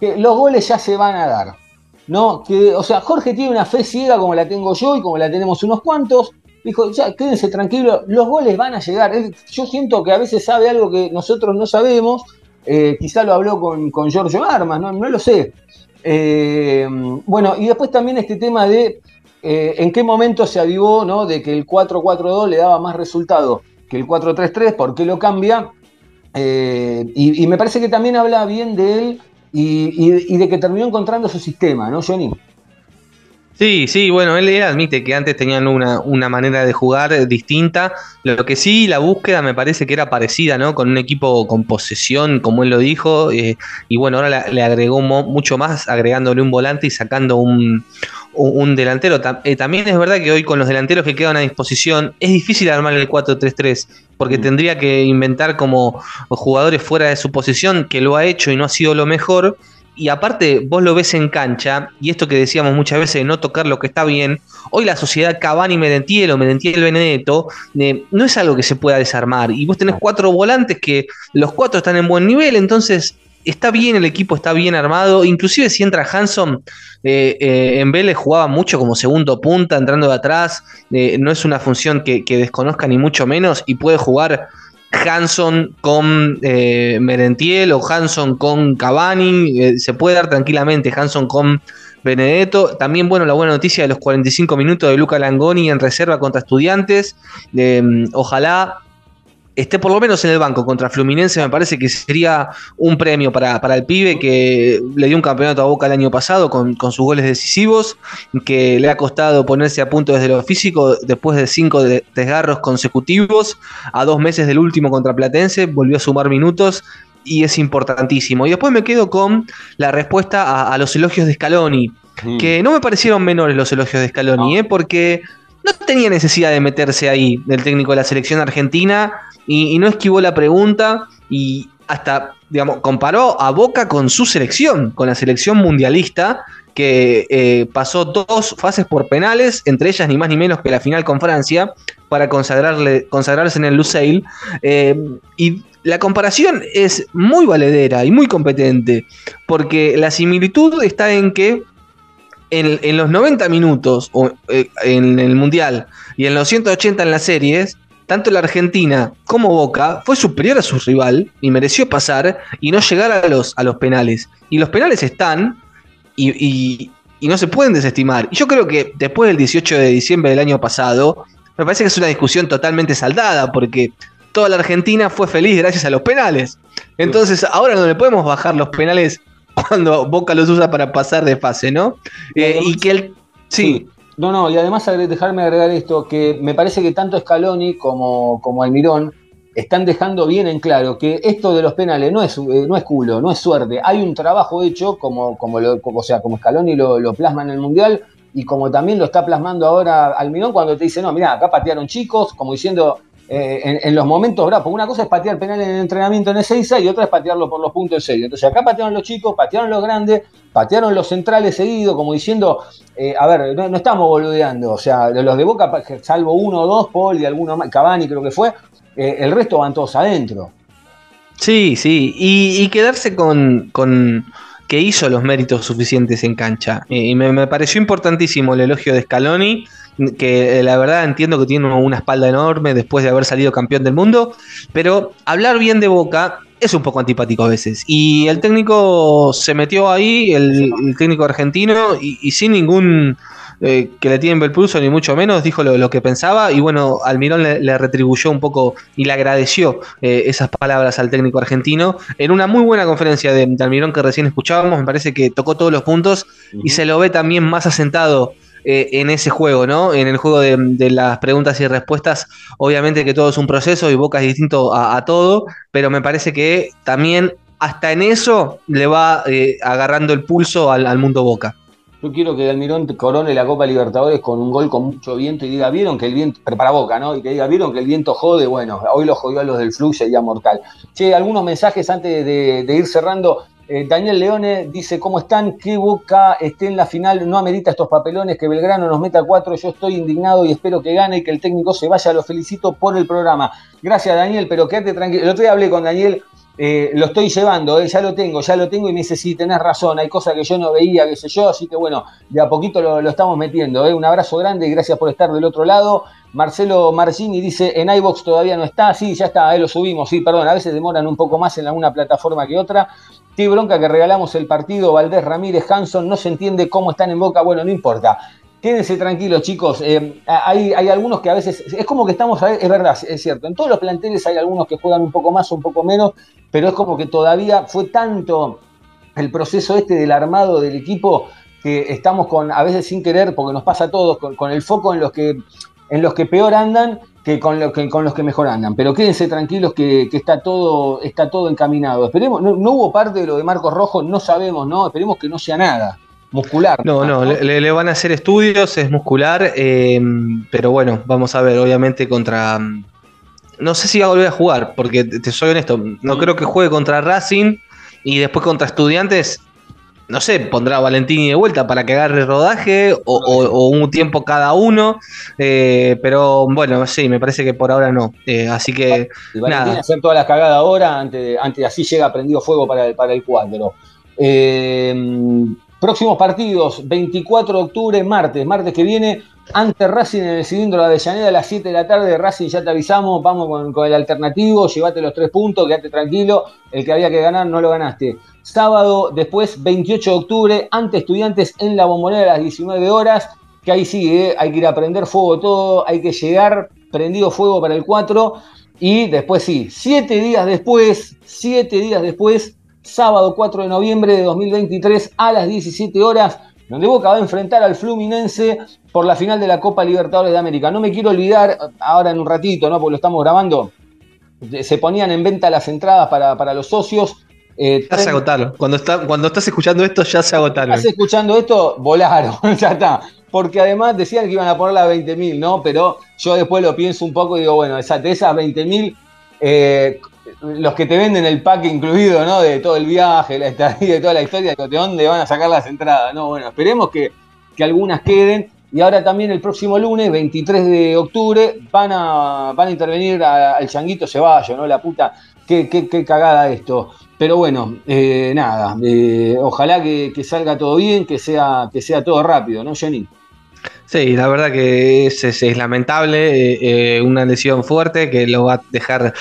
S1: que los goles ya se van a dar. ¿no? Que, o sea, Jorge tiene una fe ciega como la tengo yo y como la tenemos unos cuantos. Dijo, ya, quédense tranquilos, los goles van a llegar. Yo siento que a veces sabe algo que nosotros no sabemos. Eh, quizá lo habló con, con Giorgio Armas, no, no lo sé. Eh, bueno, y después también este tema de eh, en qué momento se avivó ¿no? de que el 4-4-2 le daba más resultado que el 4-3-3, por qué lo cambia. Eh, y, me parece que también habla bien de él y, y- y de que terminó encontrando su sistema, ¿no, Johnny?
S2: Sí, sí, bueno, él, él admite que antes tenían una, una manera de jugar distinta. Lo que sí, la búsqueda me parece que era parecida, ¿no? Con un equipo con posesión, como él lo dijo. eh, y bueno, ahora la- le agregó mo- mucho más, agregándole un volante y sacando un, un- un delantero. Eh, también es verdad que hoy con los delanteros que quedan a disposición es difícil armar el 4-3-3, porque tendría que inventar como jugadores fuera de su posición, que lo ha hecho y no ha sido lo mejor. Y aparte, vos lo ves en cancha, y esto que decíamos muchas veces de no tocar lo que está bien, hoy la sociedad Cavani Merentiel o Merentiel Benedetto eh, no es algo que se pueda desarmar. Y vos tenés cuatro volantes que los cuatro están en buen nivel, entonces está bien el equipo, está bien armado. Inclusive si entra Hanson, eh, eh, en Vélez jugaba mucho como segundo punta, entrando de atrás. no es una función que, que desconozca ni mucho menos y puede jugar Hanson con eh, Merentiel o Hanson con Cavani, eh, se puede dar tranquilamente Hanson con Benedetto. También, bueno, la buena noticia de los 45 minutos de Luca Langoni en reserva contra Estudiantes. Eh, ojalá esté por lo menos en el banco contra Fluminense, me parece que sería un premio para, para el pibe que le dio un campeonato a Boca el año pasado con, con sus goles decisivos, que le ha costado ponerse a punto desde lo físico después de cinco de- desgarros consecutivos, a dos meses del último contra Platense, volvió a sumar minutos y es importantísimo. Y después me quedo con la respuesta a, a los elogios de Scaloni, que no me parecieron menores los elogios de Scaloni, ¿eh? porque no tenía necesidad de meterse ahí del técnico de la selección argentina y, no esquivó la pregunta y hasta, digamos, comparó a Boca con su selección, con la selección mundialista que eh, pasó dos fases por penales, entre ellas ni más ni menos que la final con Francia, para consagrarle, consagrarse en el Lusail. Eh, y la comparación es muy valedera y muy competente, porque la similitud está en que en, los 90 minutos o, eh, en el Mundial y en los 180 en las series, tanto la Argentina como Boca fue superior a su rival y mereció pasar y no llegar a los, a los penales. Y los penales están y, y- y no se pueden desestimar. Y yo creo que después del 18 de diciembre del año pasado, me parece que es una discusión totalmente saldada porque toda la Argentina fue feliz gracias a los penales. Entonces ahora no le podemos bajar los penales cuando Boca los usa para pasar de fase, ¿no? Eh, y que el... Sí,
S1: No, no, y además dejarme agregar esto, que me parece que tanto Scaloni como, como Almirón están dejando bien en claro que esto de los penales no es, eh, no es culo, no es suerte. Hay un trabajo hecho, como, como, lo, como, o sea, como Scaloni lo, lo plasma en el Mundial y como también lo está plasmando ahora Almirón cuando te dice, no, mira, acá patearon chicos, como diciendo, eh, en, los momentos bravos, una cosa es patear penal en el entrenamiento en Ezeiza y otra es patearlo por los puntos en serio. Entonces acá patearon los chicos, patearon los grandes, patearon los centrales seguidos, como diciendo, eh, a ver, no, no estamos boludeando, o sea, los de Boca, salvo uno o dos, Paul y alguno más, Cavani creo que fue, eh, el resto van todos adentro.
S2: Sí, sí, y, quedarse con, con que hizo los méritos suficientes en cancha. Y me, me pareció importantísimo el elogio de Scaloni, que eh, la verdad entiendo que tiene una espalda enorme después de haber salido campeón del mundo, pero hablar bien de Boca es un poco antipático a veces. Y el técnico se metió ahí, el, el técnico argentino, y, y sin ningún eh, que le tiemble el pulso, ni mucho menos, dijo lo, lo que pensaba y bueno, Almirón le, le retribuyó un poco y le agradeció eh, esas palabras al técnico argentino en una muy buena conferencia de, de Almirón que recién escuchábamos, me parece que tocó todos los puntos y se lo ve también más asentado eh, en ese juego, ¿no? En el juego de, las preguntas y respuestas, obviamente que todo es un proceso y Boca es distinto a, todo, pero me parece que también hasta en eso le va eh, agarrando el pulso al, mundo Boca.
S1: Yo quiero que Almirón corone la Copa Libertadores con un gol con mucho viento y diga, vieron que el viento, pero para Boca, ¿no? Y que diga, vieron que el viento jode, bueno, hoy lo jodió a los del Flu, sería mortal. Che, algunos mensajes antes de ir cerrando. Eh, Daniel Leone dice, ¿cómo están? Que Boca esté en la final, no amerita estos papelones, que Belgrano nos meta cuatro, yo estoy indignado y espero que gane y que el técnico se vaya, lo felicito por el programa. Gracias Daniel, pero quédate tranquilo. El otro día hablé con Daniel, eh, lo estoy llevando, eh, ya lo tengo, ya lo tengo y me dice, sí, tenés razón, hay cosas que yo no veía, qué sé yo, así que bueno, de a poquito lo, estamos metiendo. Un abrazo grande y gracias por estar del otro lado. Marcelo Marcini dice, en iBox todavía no está, sí, ya está, ahí lo subimos, sí, perdón, a veces demoran un poco más en alguna plataforma que otra. Qué bronca que regalamos el partido, Valdés Ramírez, Hanson, no se entiende cómo están en boca, bueno, no importa. Quédense tranquilos, chicos. Eh, hay, hay, algunos que a veces. Es como que estamos. Es verdad, es cierto. En todos los planteles hay algunos que juegan un poco más un poco menos, pero es como que todavía fue tanto el proceso este del armado del equipo que estamos con, a veces sin querer, porque nos pasa a todos, con, con el foco en los que en los que peor andan que con, lo, que con los que mejor andan. Pero quédense tranquilos que, que está, todo, está todo encaminado. Esperemos, no, no, hubo parte de lo de Marcos Rojo, no sabemos, ¿no? Esperemos que no sea nada. Muscular.
S2: No, no, le, le van a hacer estudios, es muscular, eh, pero bueno, vamos a ver, obviamente contra... No sé si va a volver a jugar, porque te soy honesto, no creo que juegue contra Racing y después contra Estudiantes no sé, pondrá a Valentini de vuelta para que agarre rodaje o, o, o un tiempo cada uno. Eh, pero bueno, sí, me parece que por ahora no. Eh, así que.
S1: Valentín nada. hacer todas las cagadas ahora, antes, antes así llega prendido fuego para el, para el cuadro. Eh, próximos partidos: 24 de octubre, martes, martes que viene. Ante Racing en el cilindro de Avellaneda a las 7 de la tarde. Racing ya te avisamos, vamos con, el alternativo, llévate los tres puntos, quédate tranquilo. El que había que ganar no lo ganaste. Sábado, después, 28 de octubre, ante estudiantes en la bombonera a las 19 horas. Que ahí sigue, ¿eh? hay que ir a prender fuego todo, hay que llegar prendido fuego para el 4. Y después sí, 7 días después, 7 días después, sábado 4 de noviembre de 2023 a las 17 horas donde Boca va a enfrentar al Fluminense por la final de la Copa Libertadores de América. No me quiero olvidar, ahora en un ratito, ¿no? porque lo estamos grabando, se ponían en venta las entradas para, para los socios.
S2: Eh, ya se agotaron. Cuando, está, cuando estás escuchando esto, ya se agotaron.
S1: Estás escuchando esto, volaron, ya está. Porque además decían que iban a poner las 20.000, ¿no? Pero yo después lo pienso un poco y digo, bueno, de esas 20.000, eh, los que te venden el pack incluido, ¿no? De todo el viaje, la estadía, de toda la historia, de dónde van a sacar las entradas, ¿no? Bueno, esperemos que, que algunas queden. Y ahora también el próximo lunes, 23 de octubre, van a, van a intervenir al Changuito Ceballo, ¿no? La puta, qué, qué, cagada esto. Pero bueno, eh, nada, eh, ojalá que, salga todo bien, que sea, que sea todo rápido, ¿no, Jenny?
S2: Sí, la verdad que es, es, lamentable, eh, una lesión fuerte que lo va a dejar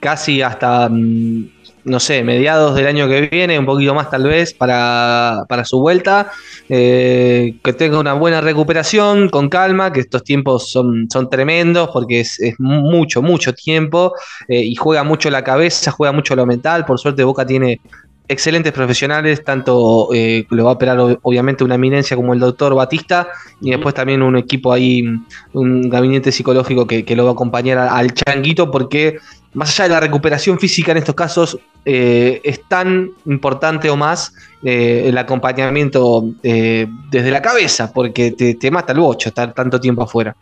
S2: casi hasta, no sé, mediados del año que viene, un poquito más tal vez, para, para su vuelta. Eh, que tenga una buena recuperación, con calma, que estos tiempos son, son tremendos, porque es, es mucho, mucho tiempo, eh, y juega mucho la cabeza, juega mucho lo mental. Por suerte Boca tiene excelentes profesionales, tanto eh, lo va a operar obviamente una eminencia como el doctor Batista y después también un equipo ahí, un gabinete psicológico que, que lo va a acompañar al changuito porque más allá de la recuperación física en estos casos, eh, es tan importante o más eh, el acompañamiento eh, desde la cabeza, porque te, te, mata el bocho estar tanto tiempo afuera.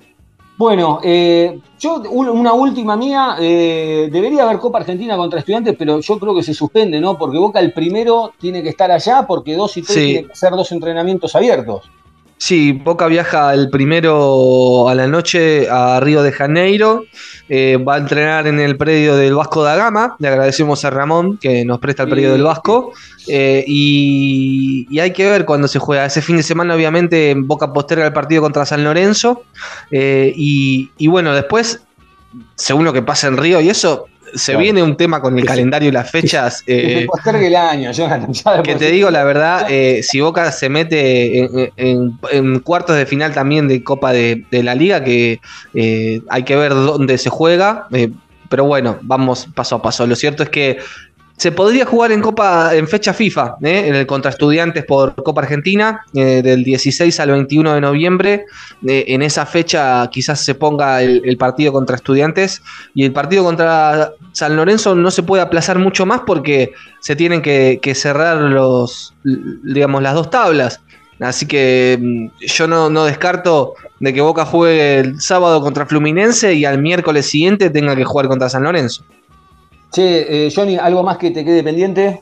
S1: Bueno, eh, yo una última mía, eh, debería haber Copa Argentina contra estudiantes, pero yo creo que se suspende, ¿no? Porque Boca el primero tiene que estar allá, porque dos y tres sí. tienen que hacer dos entrenamientos abiertos.
S2: Sí, Boca viaja el primero a la noche a Río de Janeiro, eh, va a entrenar en el predio del Vasco da Gama, le agradecemos a Ramón que nos presta el predio del Vasco, eh, y, y, hay que ver cuándo se juega. Ese fin de semana obviamente Boca posterga el partido contra San Lorenzo, eh, y, y bueno, después, según lo que pasa en Río y eso, se claro. viene un tema con el que calendario y las fechas.
S1: Que, eh, postergue el año, Jonathan.
S2: Que te digo la verdad, eh, si Boca se mete en, en, en, cuartos de final también de Copa de, de la Liga, que eh, hay que ver dónde se juega. Pero bueno, vamos paso a paso. Lo cierto es que se podría jugar en Copa en fecha FIFA, ¿eh? en el contra Estudiantes por Copa Argentina, eh, del 16 al 21 de noviembre. Eh, en esa fecha quizás se ponga el, partido contra Estudiantes y el partido contra San Lorenzo no se puede aplazar mucho más porque se tienen que, cerrar los, digamos, las dos tablas. Así que mm, yo no, descarto de que Boca juegue el sábado contra Fluminense y al miércoles siguiente tenga que jugar contra San Lorenzo.
S1: Che, eh, Johnny, ¿algo más que te quede pendiente?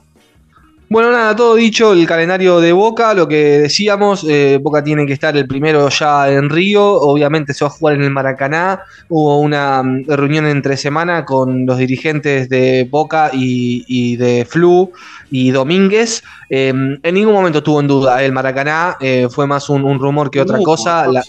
S2: Bueno, nada, todo dicho, el calendario de Boca, lo que decíamos, eh, Boca tiene que estar el primero ya en Río, obviamente se va a jugar en el Maracaná, hubo una mm, reunión entre semana con los dirigentes de Boca y, de Flu y Domínguez, em, en ningún momento tuvo en duda el Maracaná, eh, fue más un, rumor que otra cosa, la,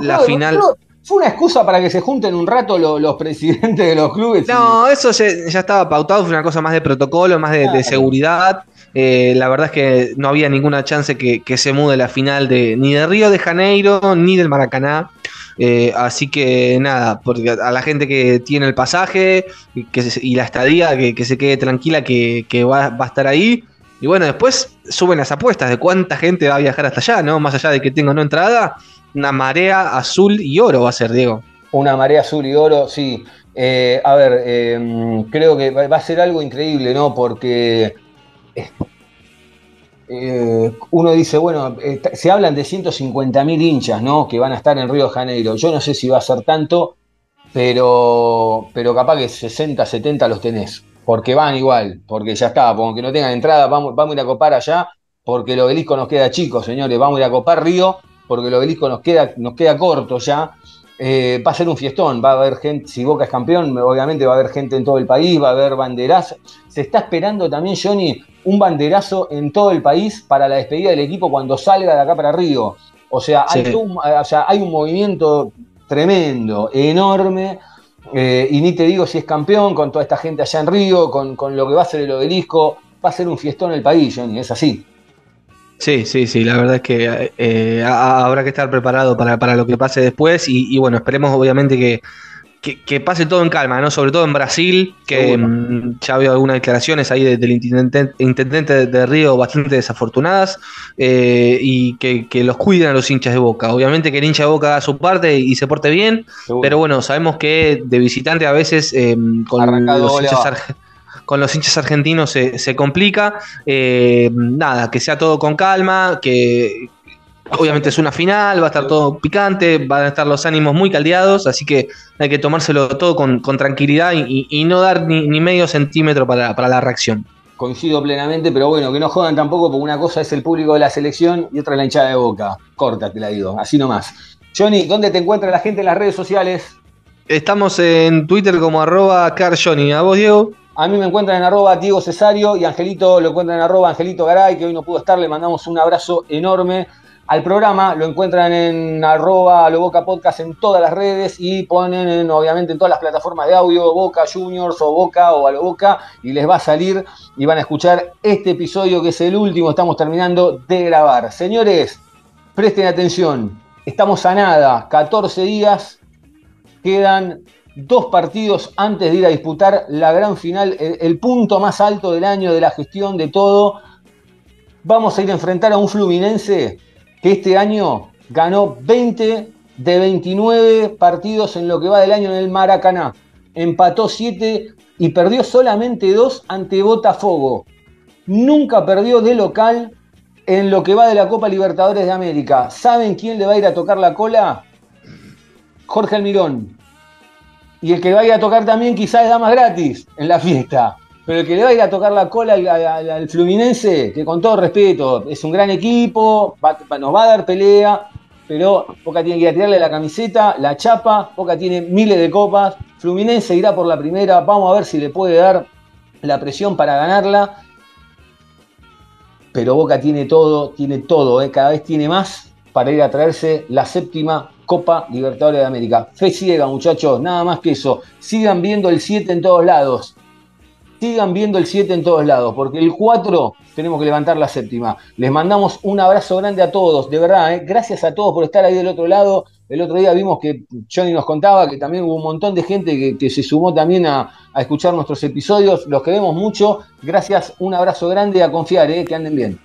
S1: la final... ¿Fue una excusa para que se junten un rato los, presidentes de los clubes?
S2: No, eso ya, estaba pautado, fue una cosa más de protocolo, más de, seguridad. Eh, la verdad es que no había ninguna chance que, se mude la final de ni de Río de Janeiro ni del Maracaná. Eh, así que nada, porque a la gente que tiene el pasaje y la estadía, que, se quede tranquila que, va, va, a estar ahí. Y bueno, después suben las apuestas de cuánta gente va a viajar hasta allá, ¿no? Más allá de que tenga no entrada, una marea azul y oro va a ser, Diego.
S1: Una marea azul y oro, sí. Eh, a ver, em, creo que va a ser algo increíble, ¿no? Porque eh, uno dice, bueno, se hablan de 150.000 hinchas, ¿no? Que van a estar en Río de Janeiro. Yo no sé si va a ser tanto, pero, pero capaz que 60, 70 los tenés. Porque van igual, porque ya está, aunque no tengan entrada, vamos, vamos a ir a copar allá, porque el obelisco nos queda chico, señores, vamos a ir a copar Río porque el obelisco nos queda, nos queda corto ya. Eh, va a ser un fiestón, va a haber gente, si Boca es campeón, obviamente va a haber gente en todo el país, va a haber banderas. Se está esperando también, Johnny, un banderazo en todo el país para la despedida del equipo cuando salga de acá para Río. O sea, hay, un, hay un movimiento tremendo, enorme. Eh, y ni te digo si es campeón, con toda esta gente allá en Río, con, con lo que va a ser el obelisco, va a ser un fiestón el país, Johnny, es así.
S2: Sí, sí, sí, la verdad es que eh, habrá que estar preparado para, lo que pase después y, bueno, esperemos obviamente que, pase todo en calma, ¿no? Sobre todo en Brasil, que mm, ya veo algunas declaraciones ahí del intendente, de Río bastante desafortunadas eh, y que, los cuiden a los hinchas de Boca. Obviamente que el hincha de Boca haga su parte y se porte bien, pero bueno, sabemos que de visitante a veces eh, con los hinchas argentinos con los hinchas argentinos se, complica. Eh, nada, que sea todo con calma, que obviamente es una final, va a estar todo picante, van a estar los ánimos muy caldeados, así que hay que tomárselo todo con, tranquilidad y, no dar ni, medio centímetro para, la reacción.
S1: Coincido plenamente, pero bueno, que no jodan tampoco, porque una cosa es el público de la selección y otra la hinchada de boca. Corta, te la digo, así nomás. Johnny, ¿dónde te encuentra la gente en las redes sociales?
S2: Estamos en Twitter como arroba carjohnny. ¿A vos, Diego?
S1: A mí me encuentran en arroba Diego Cesario y Angelito lo encuentran en arroba Angelito Garay, que hoy no pudo estar, le mandamos un abrazo enorme al programa, lo encuentran en arroba lo Boca Podcast en todas las redes y ponen obviamente en todas las plataformas de audio Boca Juniors o Boca o a Boca y les va a salir y van a escuchar este episodio que es el último, estamos terminando de grabar. Señores, presten atención, estamos a nada, 14 días, quedan dos partidos antes de ir a disputar la gran final, el, punto más alto del año de la gestión de todo. Vamos a ir a enfrentar a un Fluminense que este año ganó 20 de 29 partidos en lo que va del año en el Maracaná. Empató 7 y perdió solamente 2 ante Botafogo. Nunca perdió de local en lo que va de la Copa Libertadores de América. ¿Saben quién le va a ir a tocar la cola? Jorge Almirón, y el que va a ir a tocar también quizás da más gratis en la fiesta. Pero el que le va a ir a tocar la cola al, Fluminense, que con todo respeto, es un gran equipo, nos va a dar pelea, pero Boca tiene que ir a tirarle la camiseta, la chapa, Boca tiene miles de copas, Fluminense irá por la primera, vamos a ver si le puede dar la presión para ganarla. Pero Boca tiene todo, tiene todo, ¿eh? cada vez tiene más para ir a traerse la séptima Copa Libertadores de América. Fe ciega, muchachos, nada más que eso. Sigan viendo el 7 en todos lados. Sigan viendo el 7 en todos lados, porque el 4 tenemos que levantar la séptima. Les mandamos un abrazo grande a todos, de verdad, ¿eh? gracias a todos por estar ahí del otro lado. El otro día vimos que Johnny nos contaba que también hubo un montón de gente que, se sumó también a, escuchar nuestros episodios. Los queremos mucho. Gracias, un abrazo grande a confiar, ¿eh? que anden bien.